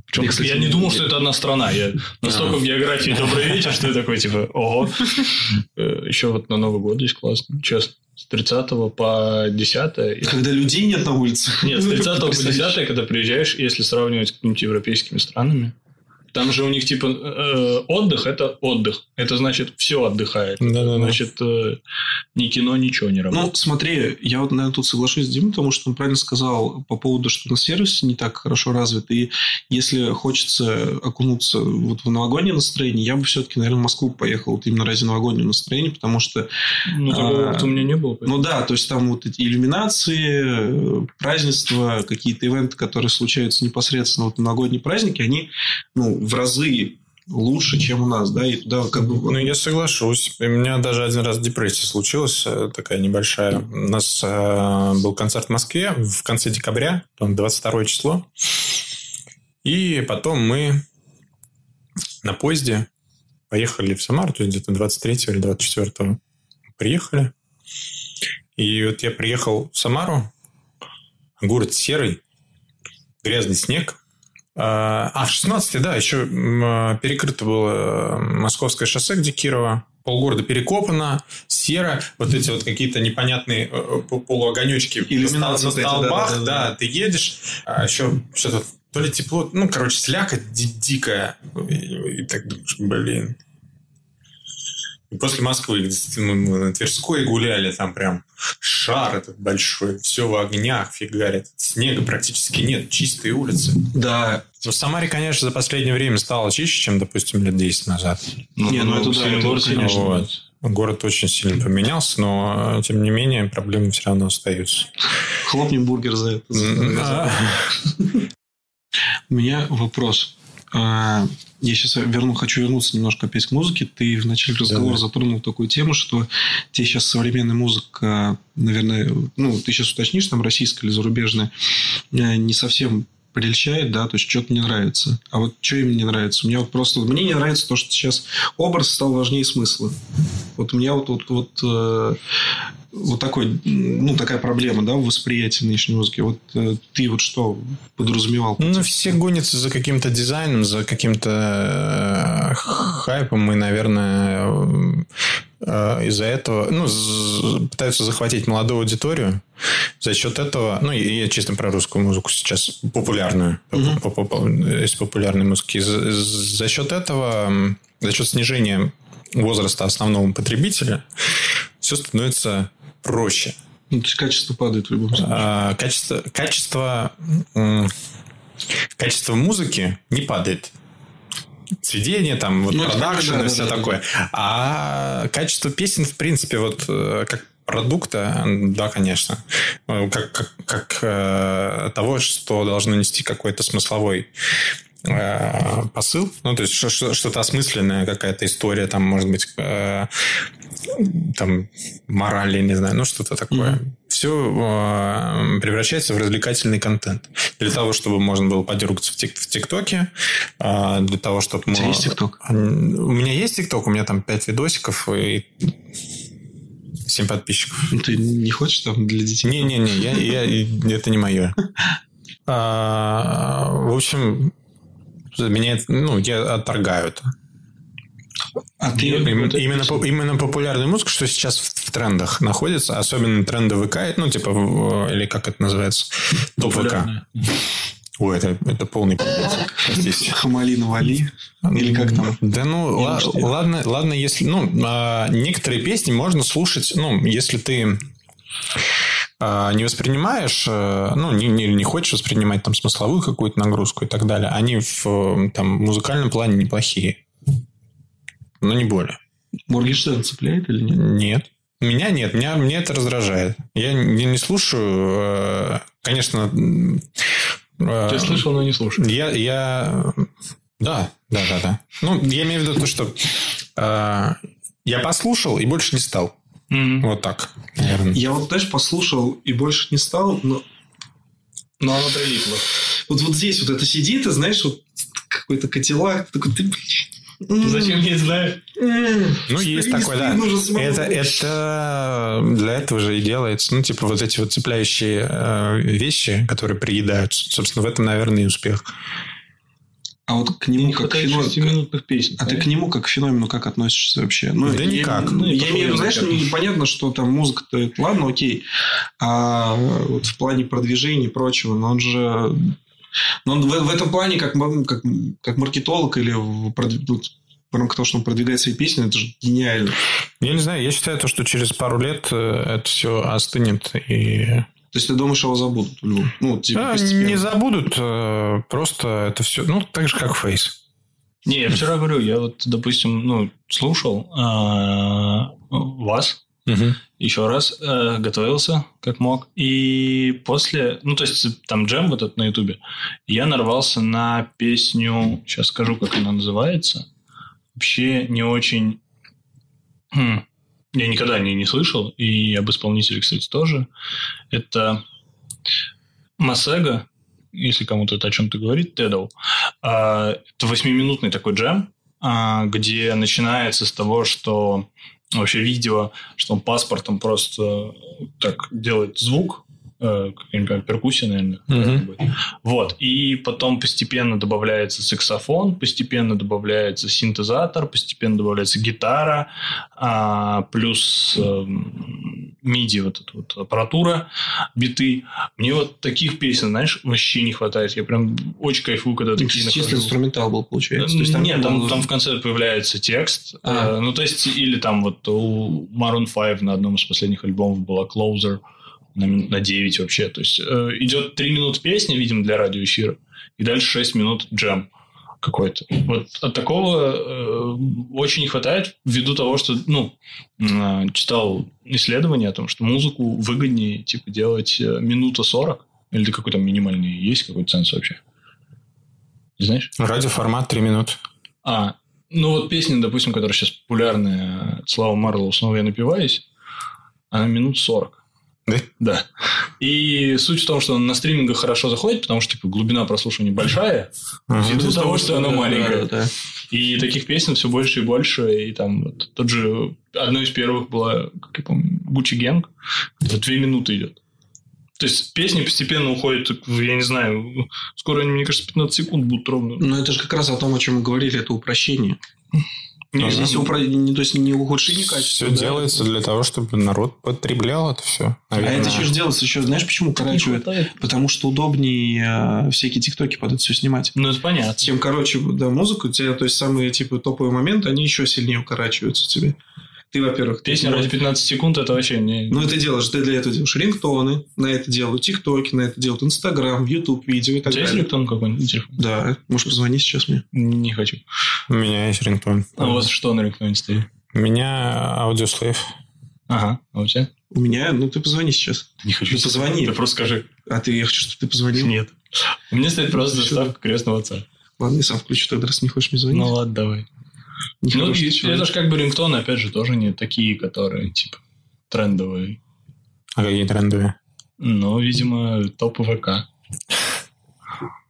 Причем, Я, кстати, я не думал, что это одна страна. Я настолько в географии [laughs] добрый вечер, что я такой, типа, ого. [laughs] Э, Еще вот на Новый год здесь классно. Честно. С 30 по 10 Когда людей нет на улице. Нет, с Ну, 30 по представляешь? 10, когда приезжаешь, если сравнивать с какими-нибудь европейскими странами, там же у них типа э, отдых это отдых. Это значит все отдыхает. Да-да-да. Значит, э, ни кино, ничего не Ну, работает. смотри, я вот, наверное, тут соглашусь с Димой, потому что он правильно сказал по поводу, что на сервис не так хорошо развит. И если хочется окунуться вот в новогоднее настроение, я бы все-таки, наверное, в Москву поехал вот именно ради новогоднего настроения, потому что, Ну, такого а, у меня не было. поэтому- ну да, то есть там вот эти иллюминации, празднества, какие-то ивенты, которые случаются непосредственно вот в новогодние праздники, они, ну, в разы лучше, чем у нас, да, и туда как бы... Ну, я соглашусь. У меня даже один раз депрессия случилась, э, такая небольшая. У нас э, был концерт в Москве в конце декабря, там 22 число. И потом мы на поезде поехали в Самару, то есть где-то 23 или 24 приехали. И вот я приехал в Самару, город серый, грязный снег. А, а, в 16 да, еще а, перекрыто было Московское шоссе, где Кирова. Полгорода перекопано, серо, вот эти вот какие-то непонятные э, э, полуогонечки на на столбах, да, да, да, да, ты едешь, а еще что-то то ли тепло, ну, короче, слякоть ди- дикая. И так думаешь, блин. И после Москвы, где мы на Тверской гуляли, там прям шар этот большой, все в огнях фигарит. Снега практически нет, чистые улицы. Да, Ну, в Самаре, конечно, за последнее время стало чище, чем, допустим, лет 10 назад. Не, ну это да, это город, конечно. Вот. Город очень сильно поменялся, но, тем не менее, проблемы все равно остаются. хлопнем бургер за это. А, У меня вопрос. Я сейчас верну, хочу вернуться немножко опять к музыке. Ты в начале разговора Давай. затронул такую тему, что тебе сейчас современная музыка, наверное, ну, ты сейчас уточнишь, там, российская или зарубежная, э, не совсем прельщает, да, то есть что-то не нравится. А вот что им не нравится? Мне вот просто... Мне не нравится то, что сейчас образ стал важнее смысла. Вот у меня вот, вот, вот, э, вот такой, ну, такая проблема, да, в восприятии нынешней музыки. Вот э, ты вот что подразумевал? под Ну, этим? все гонятся за каким-то дизайном, за каким-то э, хайпом, и, наверное, из-за этого ну, пытаются захватить молодую аудиторию. За счет этого, ну, я чисто про русскую музыку сейчас, популярную, по- из популярной музыки. За, счет этого, за счет снижения возраста основного потребителя, все становится проще. Ну, то есть качество падает в любом случае. А, качество, качество, качество музыки не падает. Сведение, там, вот, Ну, продакшн да, и да, все да, да. такое. А качество песен, в принципе, вот э, как продукта, да, конечно. Э, Как, как, как э, того, что должно нести какой-то смысловой э, посыл, ну, то есть что- что- что-то осмысленное, какая-то история, там, может быть, э, там, мораль, я не знаю, ну, что-то такое. Все превращается в развлекательный контент. Для того, чтобы можно было подергаться в, тик- в ТикТоке, а, для того, чтобы... У тебя мы- есть ТикТок? У меня есть ТикТок, у меня там 5 видосиков и 7 подписчиков. Ну, ты не хочешь там для детей? Не-не-не, я, я- это не мое. [laughs] А, в общем, меня, ну, я отторгаю это. А ты... Им- Именно, по- именно популярная музыка, что сейчас в, в трендах находится, особенно тренды ВК, ну, типа, в- или как это называется, топ ВК. Ой, это, это полный. Простите. Хамали навали. Или как там? Да ну, ладно, ладно, если... Ну, а, некоторые песни можно слушать, ну, если ты а, не воспринимаешь, э, ну, не, не, не хочешь воспринимать там смысловую какую-то нагрузку и так далее, они в там, музыкальном плане неплохие. Но не более. Моргенштерн цепляет или нет? Нет. Меня нет, меня, меня это раздражает. Я, не- не слушаю, э, конечно... э, Ты слышал, но не слушал. я, я... Да, да, да, да. Ну, я имею в виду то, что э, я послушал и больше не стал. Мгм. Вот так, наверное. Я вот, знаешь, послушал и больше не стал, но Но оно прилипло. вот, вот здесь вот это сидит, и знаешь, вот какой-то котелок, такой, ты, блин, Зачем не знаю? Ну, есть из такое, да. Это, это для этого же и делается. Ну, типа, вот эти вот цепляющие э, вещи, которые приедаются. Собственно, в этом, наверное, и успех. А вот к нему Не как шестиминутных песен. А ты к нему как к феномену как относишься вообще? Ну, Да я- никак. ну, я имею в виду, знаешь, ну, непонятно, что там музыка-то, это ладно, окей. А вот в плане продвижения и прочего, но он же... Но он в, в этом плане, как, как, как маркетолог или рамках того, что он продвигает свои песни, это же гениально. Я не знаю, я считаю, то, что через пару лет э, это все остынет и То есть, ты думаешь, его забудут? Ну, типа, А, не забудут, э, просто это все, ну, так же, как фейс. Не, я вчера говорю, я вот, допустим, ну, слушал а, вас еще раз, э, готовился как мог. И после, ну, то есть, там джем вот этот на Ютубе, я нарвался на песню, сейчас скажу, как она называется. Вообще не очень... хм, я никогда о ней не слышал, и об исполнителе, кстати, тоже. Это Масега, если кому-то это о чем-то говорит, Тедоу. А, Это восьмиминутный такой джем, а, где начинается с того, что вообще видео, что он паспортом просто так делает звук, э, понимаю, перкуссия, наверное. Будет. Вот. И потом постепенно добавляется саксофон, постепенно добавляется синтезатор, постепенно добавляется гитара, а, плюс эм, MIDI, вот эта вот аппаратура, биты. Мне вот таких песен, знаешь, вообще не хватает. Я прям очень кайфую, когда Ну, такие чисто нахожу. инструментал был, получается. То есть, Нет, там, был- там в конце появляется текст. А. Э, ну, то есть, или там вот у Maroon 5 на одном из последних альбомов была Closer на минут на 9 вообще. То есть, э, идет 3 минуты песни, видимо, для радиоэфира, и дальше 6 минут джем какой-то. Вот от такого э, очень не хватает ввиду того, что, ну, э, читал исследование о том, что музыку выгоднее, типа, делать э, минута 40, или ты какой-то минимальный есть какой-то ценз вообще? Знаешь? Радиоформат 3 минуты. А, ну вот песня, допустим, которая сейчас популярная, Слава Марлоу, снова я напиваюсь, она минут 40. Да? Да. И суть в том, что на стримингах хорошо заходит, потому что типа глубина прослушивания большая, из-за того, что она маленькая. Да, да. И таких песен все больше и больше. И там вот тот же... Одной из первых была, как я помню, Гуччи Генг. Это две минуты идет. То есть песни постепенно уходят, в, я не знаю, скоро, они, мне кажется, 15 секунд будут ровно. Но это же как раз о том, о чем мы говорили, это упрощение. Не, Здесь упро- то есть не ухудшение качества. Все да. делается для того, чтобы народ потреблял это все. А это еще же делается еще, знаешь, почему корачивает? Потому что удобнее э, всякие тиктоки под это все снимать. Ну, это понятно. Чем короче, да, музыку, те, то есть самые типа топовые моменты, они еще сильнее укорачиваются тебе. Ты, во-первых, Песня ради 15 секунд, это вообще не... Ну, это делаешь, ты для этого делаешь рингтоны, на это делают тиктоки, на это делают инстаграм, ютуб, видео и У так тебя есть далее. рингтон какой-нибудь на телефоне? Да, можешь позвонить сейчас мне. Не хочу. У меня есть рингтон. А у вас что на рингтоне стоит? У меня аудиослейв. Ага. А у тебя? У меня, ну, ты позвони сейчас. Не хочу. Ты позвони. Ты просто скажи. А ты, я хочу, чтобы ты позвонил. Нет. У меня стоит просто заставка крестного отца. Ладно, я сам включу тогда, раз не хочешь мне звонить. Ну ладно, давай. Ну, и это же как бы рингтоны, опять же, тоже не такие, которые, типа, трендовые. А какие трендовые? Но, видимо, топ ВК.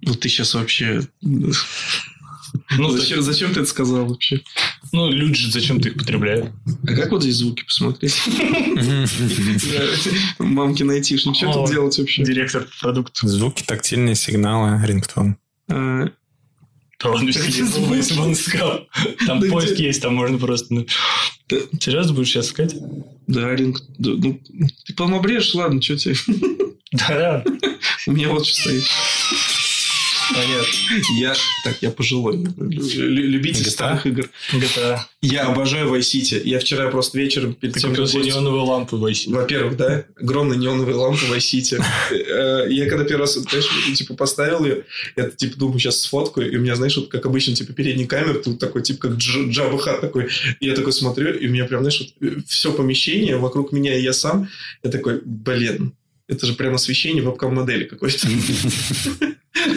Ну, ты сейчас вообще... Ну, зачем, зачем ты это сказал вообще? Ну, люди же зачем-то их потребляют. А как вот здесь звуки посмотреть? [laughs] Мамки айтишник, что тут делать вообще? Директор продукта. Звуки, тактильные сигналы, рингтон. Да ладно, если бы он сказал. Там Да поиск есть, там можно просто... ну, Да. Серьезно будешь сейчас искать? Да, ринг... да, ну, ты, по-моему, обрежешь, ладно, что тебе? Да, У меня вот что стоит. Понятно. Я, так, я пожилой. лю- Любитель GTA? старых игр. GTA. Я обожаю Vice City. Я вчера просто вечером перед Ты тем, купил как неоновые лампы в Vice City. Во-первых, да, огромные неоновые лампы в Vice City. Я когда первый раз, знаешь, типа поставил ее, я типа думаю, сейчас сфоткаю, и у меня, знаешь, вот как обычно, типа передний камер, тут такой, типа как Дж- Джабба Хат такой. И я такой смотрю, и у меня прям, знаешь, вот все помещение вокруг меня и я сам, я такой, блин, это же прям освещение вебкам-модели какой-то. [laughs]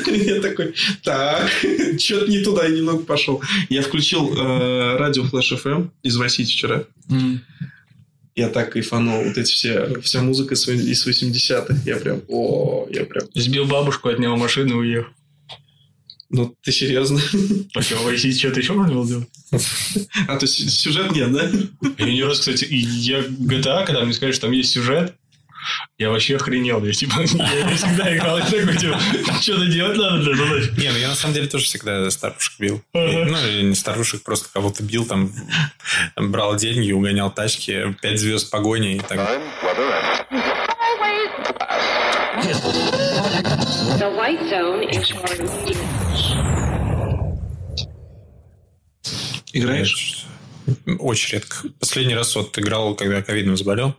Я такой, так, что-то не туда я немного пошел. Я включил э, радио Flash FM из City вчера. Я так кайфанул. Вот эти все, вся музыка из вось- из 80-х. Я прям, о, я прям... Сбил бабушку, отнял машину и уехал. Ну, ты серьезно? А что, в Vice City что-то еще можно было делать? А, то есть сюжет нет, да? Я не раз, кстати, я GTA, когда мне сказали, что там есть сюжет, я вообще охренел. Я, типа, [laughs] я не всегда играл, я такой, типа, что-то делать надо для задачи. Не, ну я на самом деле тоже всегда старушек бил. Ага. Ну, или не старушек, просто кого-то бил, там, брал деньги, угонял тачки, пять звезд погони и так далее. Играешь? Очень редко. Последний раз вот играл, когда ковидом заболел.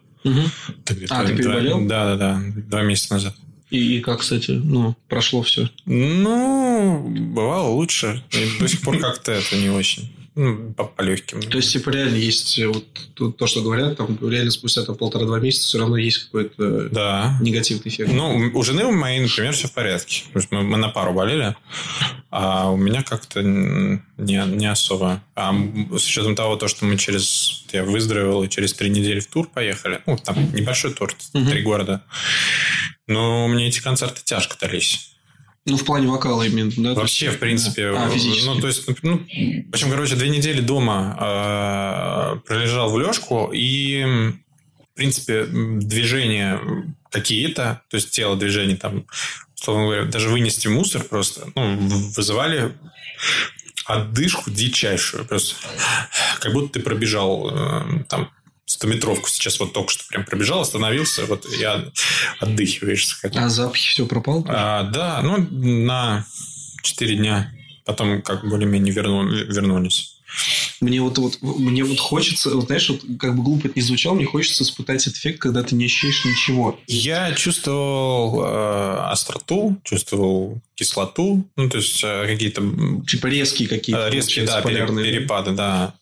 Так где-то А, ты переболел? Да, да, да. Два месяца назад. И, и как, кстати, ну, прошло все. Ну, бывало лучше. И до сих пор как-то это не очень. Ну, по, по легким. То есть, типа, реально есть э, вот то, то, что говорят, там реально спустя там, полтора-два месяца все равно есть какой-то Да. негативный эффект. Ну, у жены у моей, например, все в порядке. То есть мы, мы на пару болели, а у меня как-то не, не особо. А с учетом того, то, что мы через... Я выздоровел и через три недели в тур поехали. Ну, там небольшой тур, Мгм. три города. Но мне эти концерты тяжко дались. Ну, в плане вокала именно, да? Вообще, в принципе. А, физически. Ну, то есть, ну, в общем, короче, две недели дома э, пролежал в лёжку, и, в принципе, движения какие-то, то есть тело движений там, условно говоря, даже вынести мусор просто, ну, вызывали отдышку дичайшую. Просто как будто ты пробежал э, там 100-метровку сейчас вот только что прям пробежал, остановился, вот я отдыхиваешь. А запахи все пропал? А, да, ну, на 4 дня. Потом как более-менее верну- вернулись. Мне вот, вот, мне вот хочется, вот знаешь, вот как бы глупо это не звучало, мне хочется испытать эффект, когда ты не ощущаешь ничего. Я чувствовал э, остроту, чувствовал кислоту, ну, то есть э, какие-то Типа резкие какие-то. э, резкие да, полярные. перепады, да.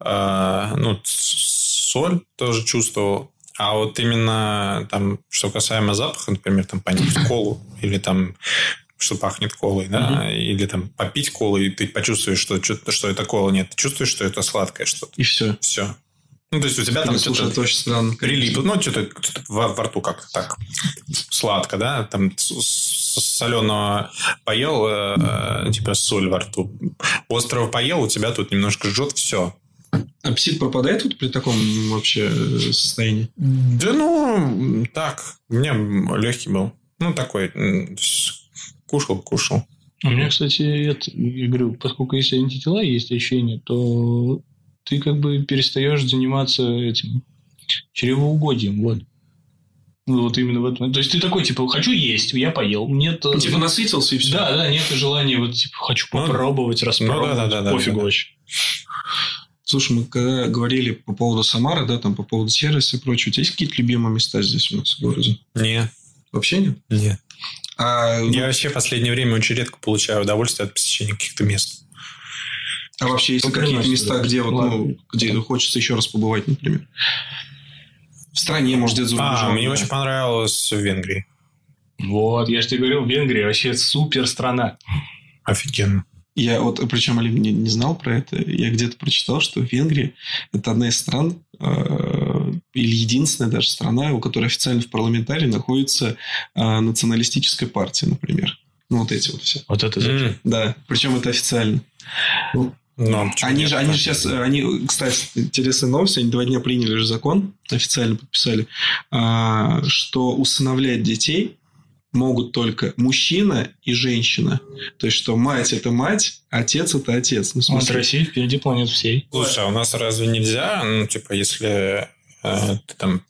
Э, ну, соль тоже чувствовал. А вот именно там, что касаемо запаха, например, там понюхать колу или там что пахнет колой, да, или там попить колу, и ты почувствуешь, что, что, что это кола. Нет, ты чувствуешь, что это сладкое что-то. И все. Все. Ну, то есть у тебя там что-то это очень странно. прилип, ну, что-то, что-то во, во рту как-то так сладко, да, там соленого поел, э, типа соль во рту. Острого поел, у тебя тут немножко жжет, все. Апсид пропадает вот при таком вообще э, состоянии? Да ну, так, у меня легкий был. Ну, такой, кушал, кушал. У меня, кстати, это, я говорю, поскольку если антитела есть ощущение, то ты как бы перестаешь заниматься этим чревоугодием, вот. Ну, вот именно в этом. То есть ты такой, типа, хочу есть, я поел. Нет, э, Типа насытился и все. да, да, нет желания, вот, типа, хочу Ну, попробовать, распробовать, да, да, да, пофигу да, да. вообще. Слушай, мы когда говорили по поводу Самары, да, там по поводу сервиса и прочего, у тебя есть какие-то любимые места здесь у нас в городе? Не, Вообще нет? нет. А, ну, Я вообще в последнее время очень редко получаю удовольствие от посещения каких-то мест. а вообще есть Ну, какие-то места, где вот, ну, где хочется еще раз побывать, например? В стране, может, где-то за А, рубежом, мне да. очень понравилось в Венгрии. Вот, я же тебе говорил, Венгрия вообще супер страна. Офигенно. Я вот, причем Олег не, не знал про это, я где-то прочитал, что Венгрия – это одна из стран, э, или единственная даже страна, у которой официально в парламентарии находится э, националистическая партия, например. Ну, вот эти вот все. Вот это М, Да, причем это официально. Ну, а почему Они же, они же сейчас, э, они, кстати, интересная новость, они два дня приняли же закон, официально подписали, а, что усыновлять детей могут только мужчина и женщина. То есть, что мать – это мать, отец – это отец. Ну, в Вот смысле, Россия впереди планет всей. Слушай, а у нас разве нельзя, ну, типа, если ты там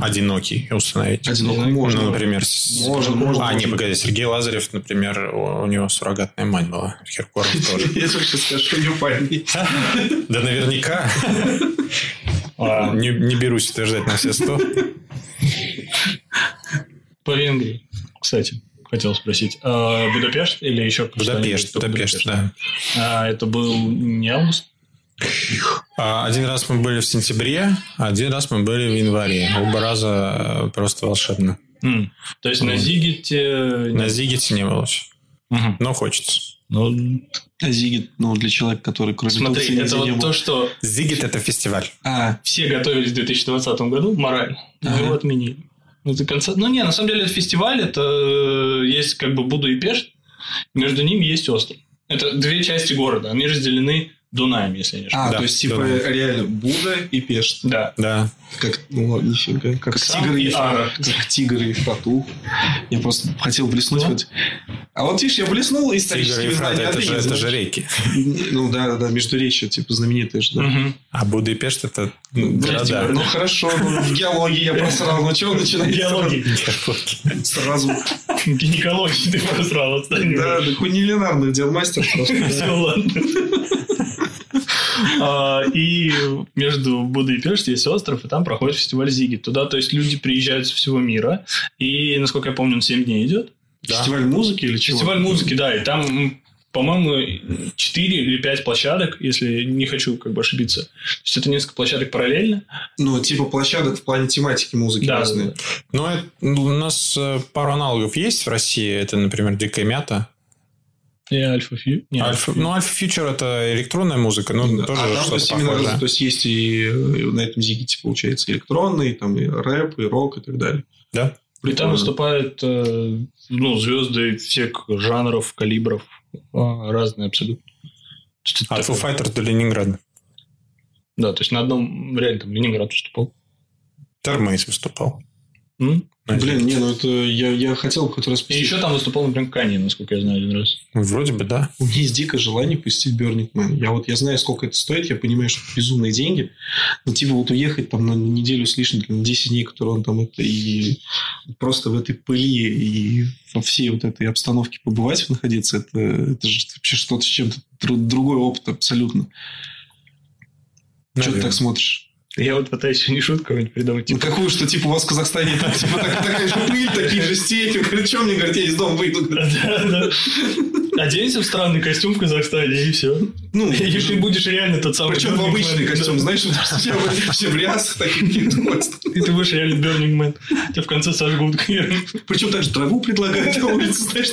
одинокий установить? одиноко Ну, можно. Ну, например, с- Можно, можно, А, не, погоди, Сергей Лазарев, например, у, у него суррогатная мать была. Киркоров [laughs] тоже. Я только скажу, не память. [laughs] Да наверняка. [laughs] А, Не, не берусь утверждать на все сто. По Венгрии, кстати, хотел спросить. А, Будапешт или еще Будапешт? Будапешт, да. А, это был не август? А, Один раз мы были в сентябре, а один раз мы были в январе. Оба раза э, просто волшебно. М, То есть на Зигете... На Зигете не было еще. Мгм. Но хочется. Ну, А Зигит, ну, для человека, который кроме смотри, Турции это вот то, что Зигет – это фестиваль. А, все готовились в 2020 году морально, но Ага. его отменили. Ну, это конца... ну, не, на самом деле, это фестиваль, это э, есть как бы Буду и Пешт, между ними есть остров. Это две части города, они разделены Дунаем, если я не ошибаюсь. а Да, то есть, типа, да. реально Будда и Пешт. Да. Да. Как, ну, нифига. Как Сам тигр и и Ара. как тигр и Фату. Я просто хотел блеснуть. Ну. хоть. А вот видишь, я блеснул Тигр историческими и Ефрат – знаниями. это а же, это же реки. Ну да, да, междуречие, типа, знаменитое же, да. Мгм. А Будапешт – это Ну, города. Ну хорошо, ну, в геологии я просрал. Ну чего начинать? Геологии. Сразу. Гинекологии ты просрал. Да, да хуй не ленарных дел мастер просто. Все, ладно. А, И между Будой и Пешт есть остров, и там проходит фестиваль Зигит. Туда, то есть, люди приезжают со всего мира. И, насколько я помню, он 7 дней идет. Фестиваль музыки или чего? Фестиваль музыки, да. И там, по-моему, 4 или 5 площадок, если не хочу как бы ошибиться. То есть, это несколько площадок параллельно. Ну, типа площадок в плане тематики музыки Да, разные. Ну, это- ну, у нас э, пару аналогов есть в России. Это, например, Дикая Мята. И Альфа Фью. Не, Альфа, ну, Альфа Фьючер – это электронная музыка, ну, Да. тоже а там, то что-то есть, именно, похожее. то есть, есть и э, на этом зигите, получается, электронный, там, и рэп, и рок, и так далее. Да? И там Прикольно. выступают ну, звезды всех жанров, калибров. а, Разные абсолютно. То есть, Альфа Файтер до Ленинграда. Да, то есть на одном реально там Ленинград выступал. Термейс выступал. М? На Блин, не, ну это я, я хотел хоть раз И посетить. еще там выступал, например, Кани, насколько я знаю, один раз. Вроде бы, да. У меня есть дикое желание посетить Burning Man. Я вот я знаю, сколько это стоит, я понимаю, что это безумные деньги. Но типа вот уехать там на неделю с лишним, на 10 дней, которые он там это, и просто в этой пыли и во всей вот этой обстановке побывать, находиться, это, это же вообще что-то с чем-то дру- другой опыт абсолютно. Что ты Наверное. так смотришь? Я вот пытаюсь еще не шутку придумать. Ну, Типа, какую, что типа у вас в Казахстане там, типа так- такая же пыль, такие же степи. Что мне, говорит, я из дома выйду. да, да. Оденься в странный костюм в Казахстане, и все. Ну, [laughs] И ты будешь реально тот самый Причем в обычный костюм, знаешь, [laughs] [laughs] все, в рясах таких И ты будешь реально Burning Man. Тебя в конце сожгут. Причем также траву предлагают на улице, знаешь.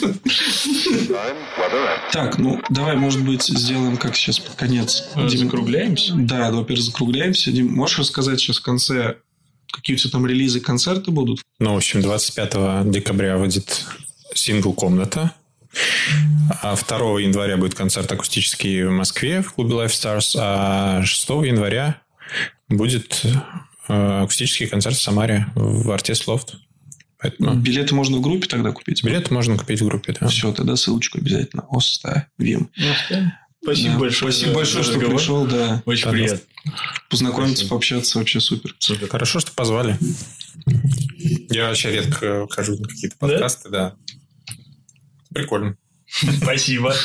Так, ну, давай, может быть, сделаем как сейчас под конец. Дим, Закругляемся? Да, да, во-первых, закругляемся. Дим, можешь рассказать сейчас в конце, какие у тебя там релизы, концерты будут? Ну, в общем, 25 декабря выйдет сингл «Комната». А 2 января будет концерт акустический в Москве в клубе Life Stars, а 6 января будет э, акустический концерт в Самаре в Артис Лофт. Поэтому Билеты можно в группе тогда купить? билеты можно купить в группе. Да. Все, тогда ссылочку обязательно оставим. Спасибо Да, большое. Спасибо за большое, что разговор. пришел, да. Очень приятно. Познакомиться, Спасибо. пообщаться, вообще супер. Супер. Хорошо, что позвали. Я вообще редко хожу на какие-то Да? подкасты, да. Прикольно. Спасибо.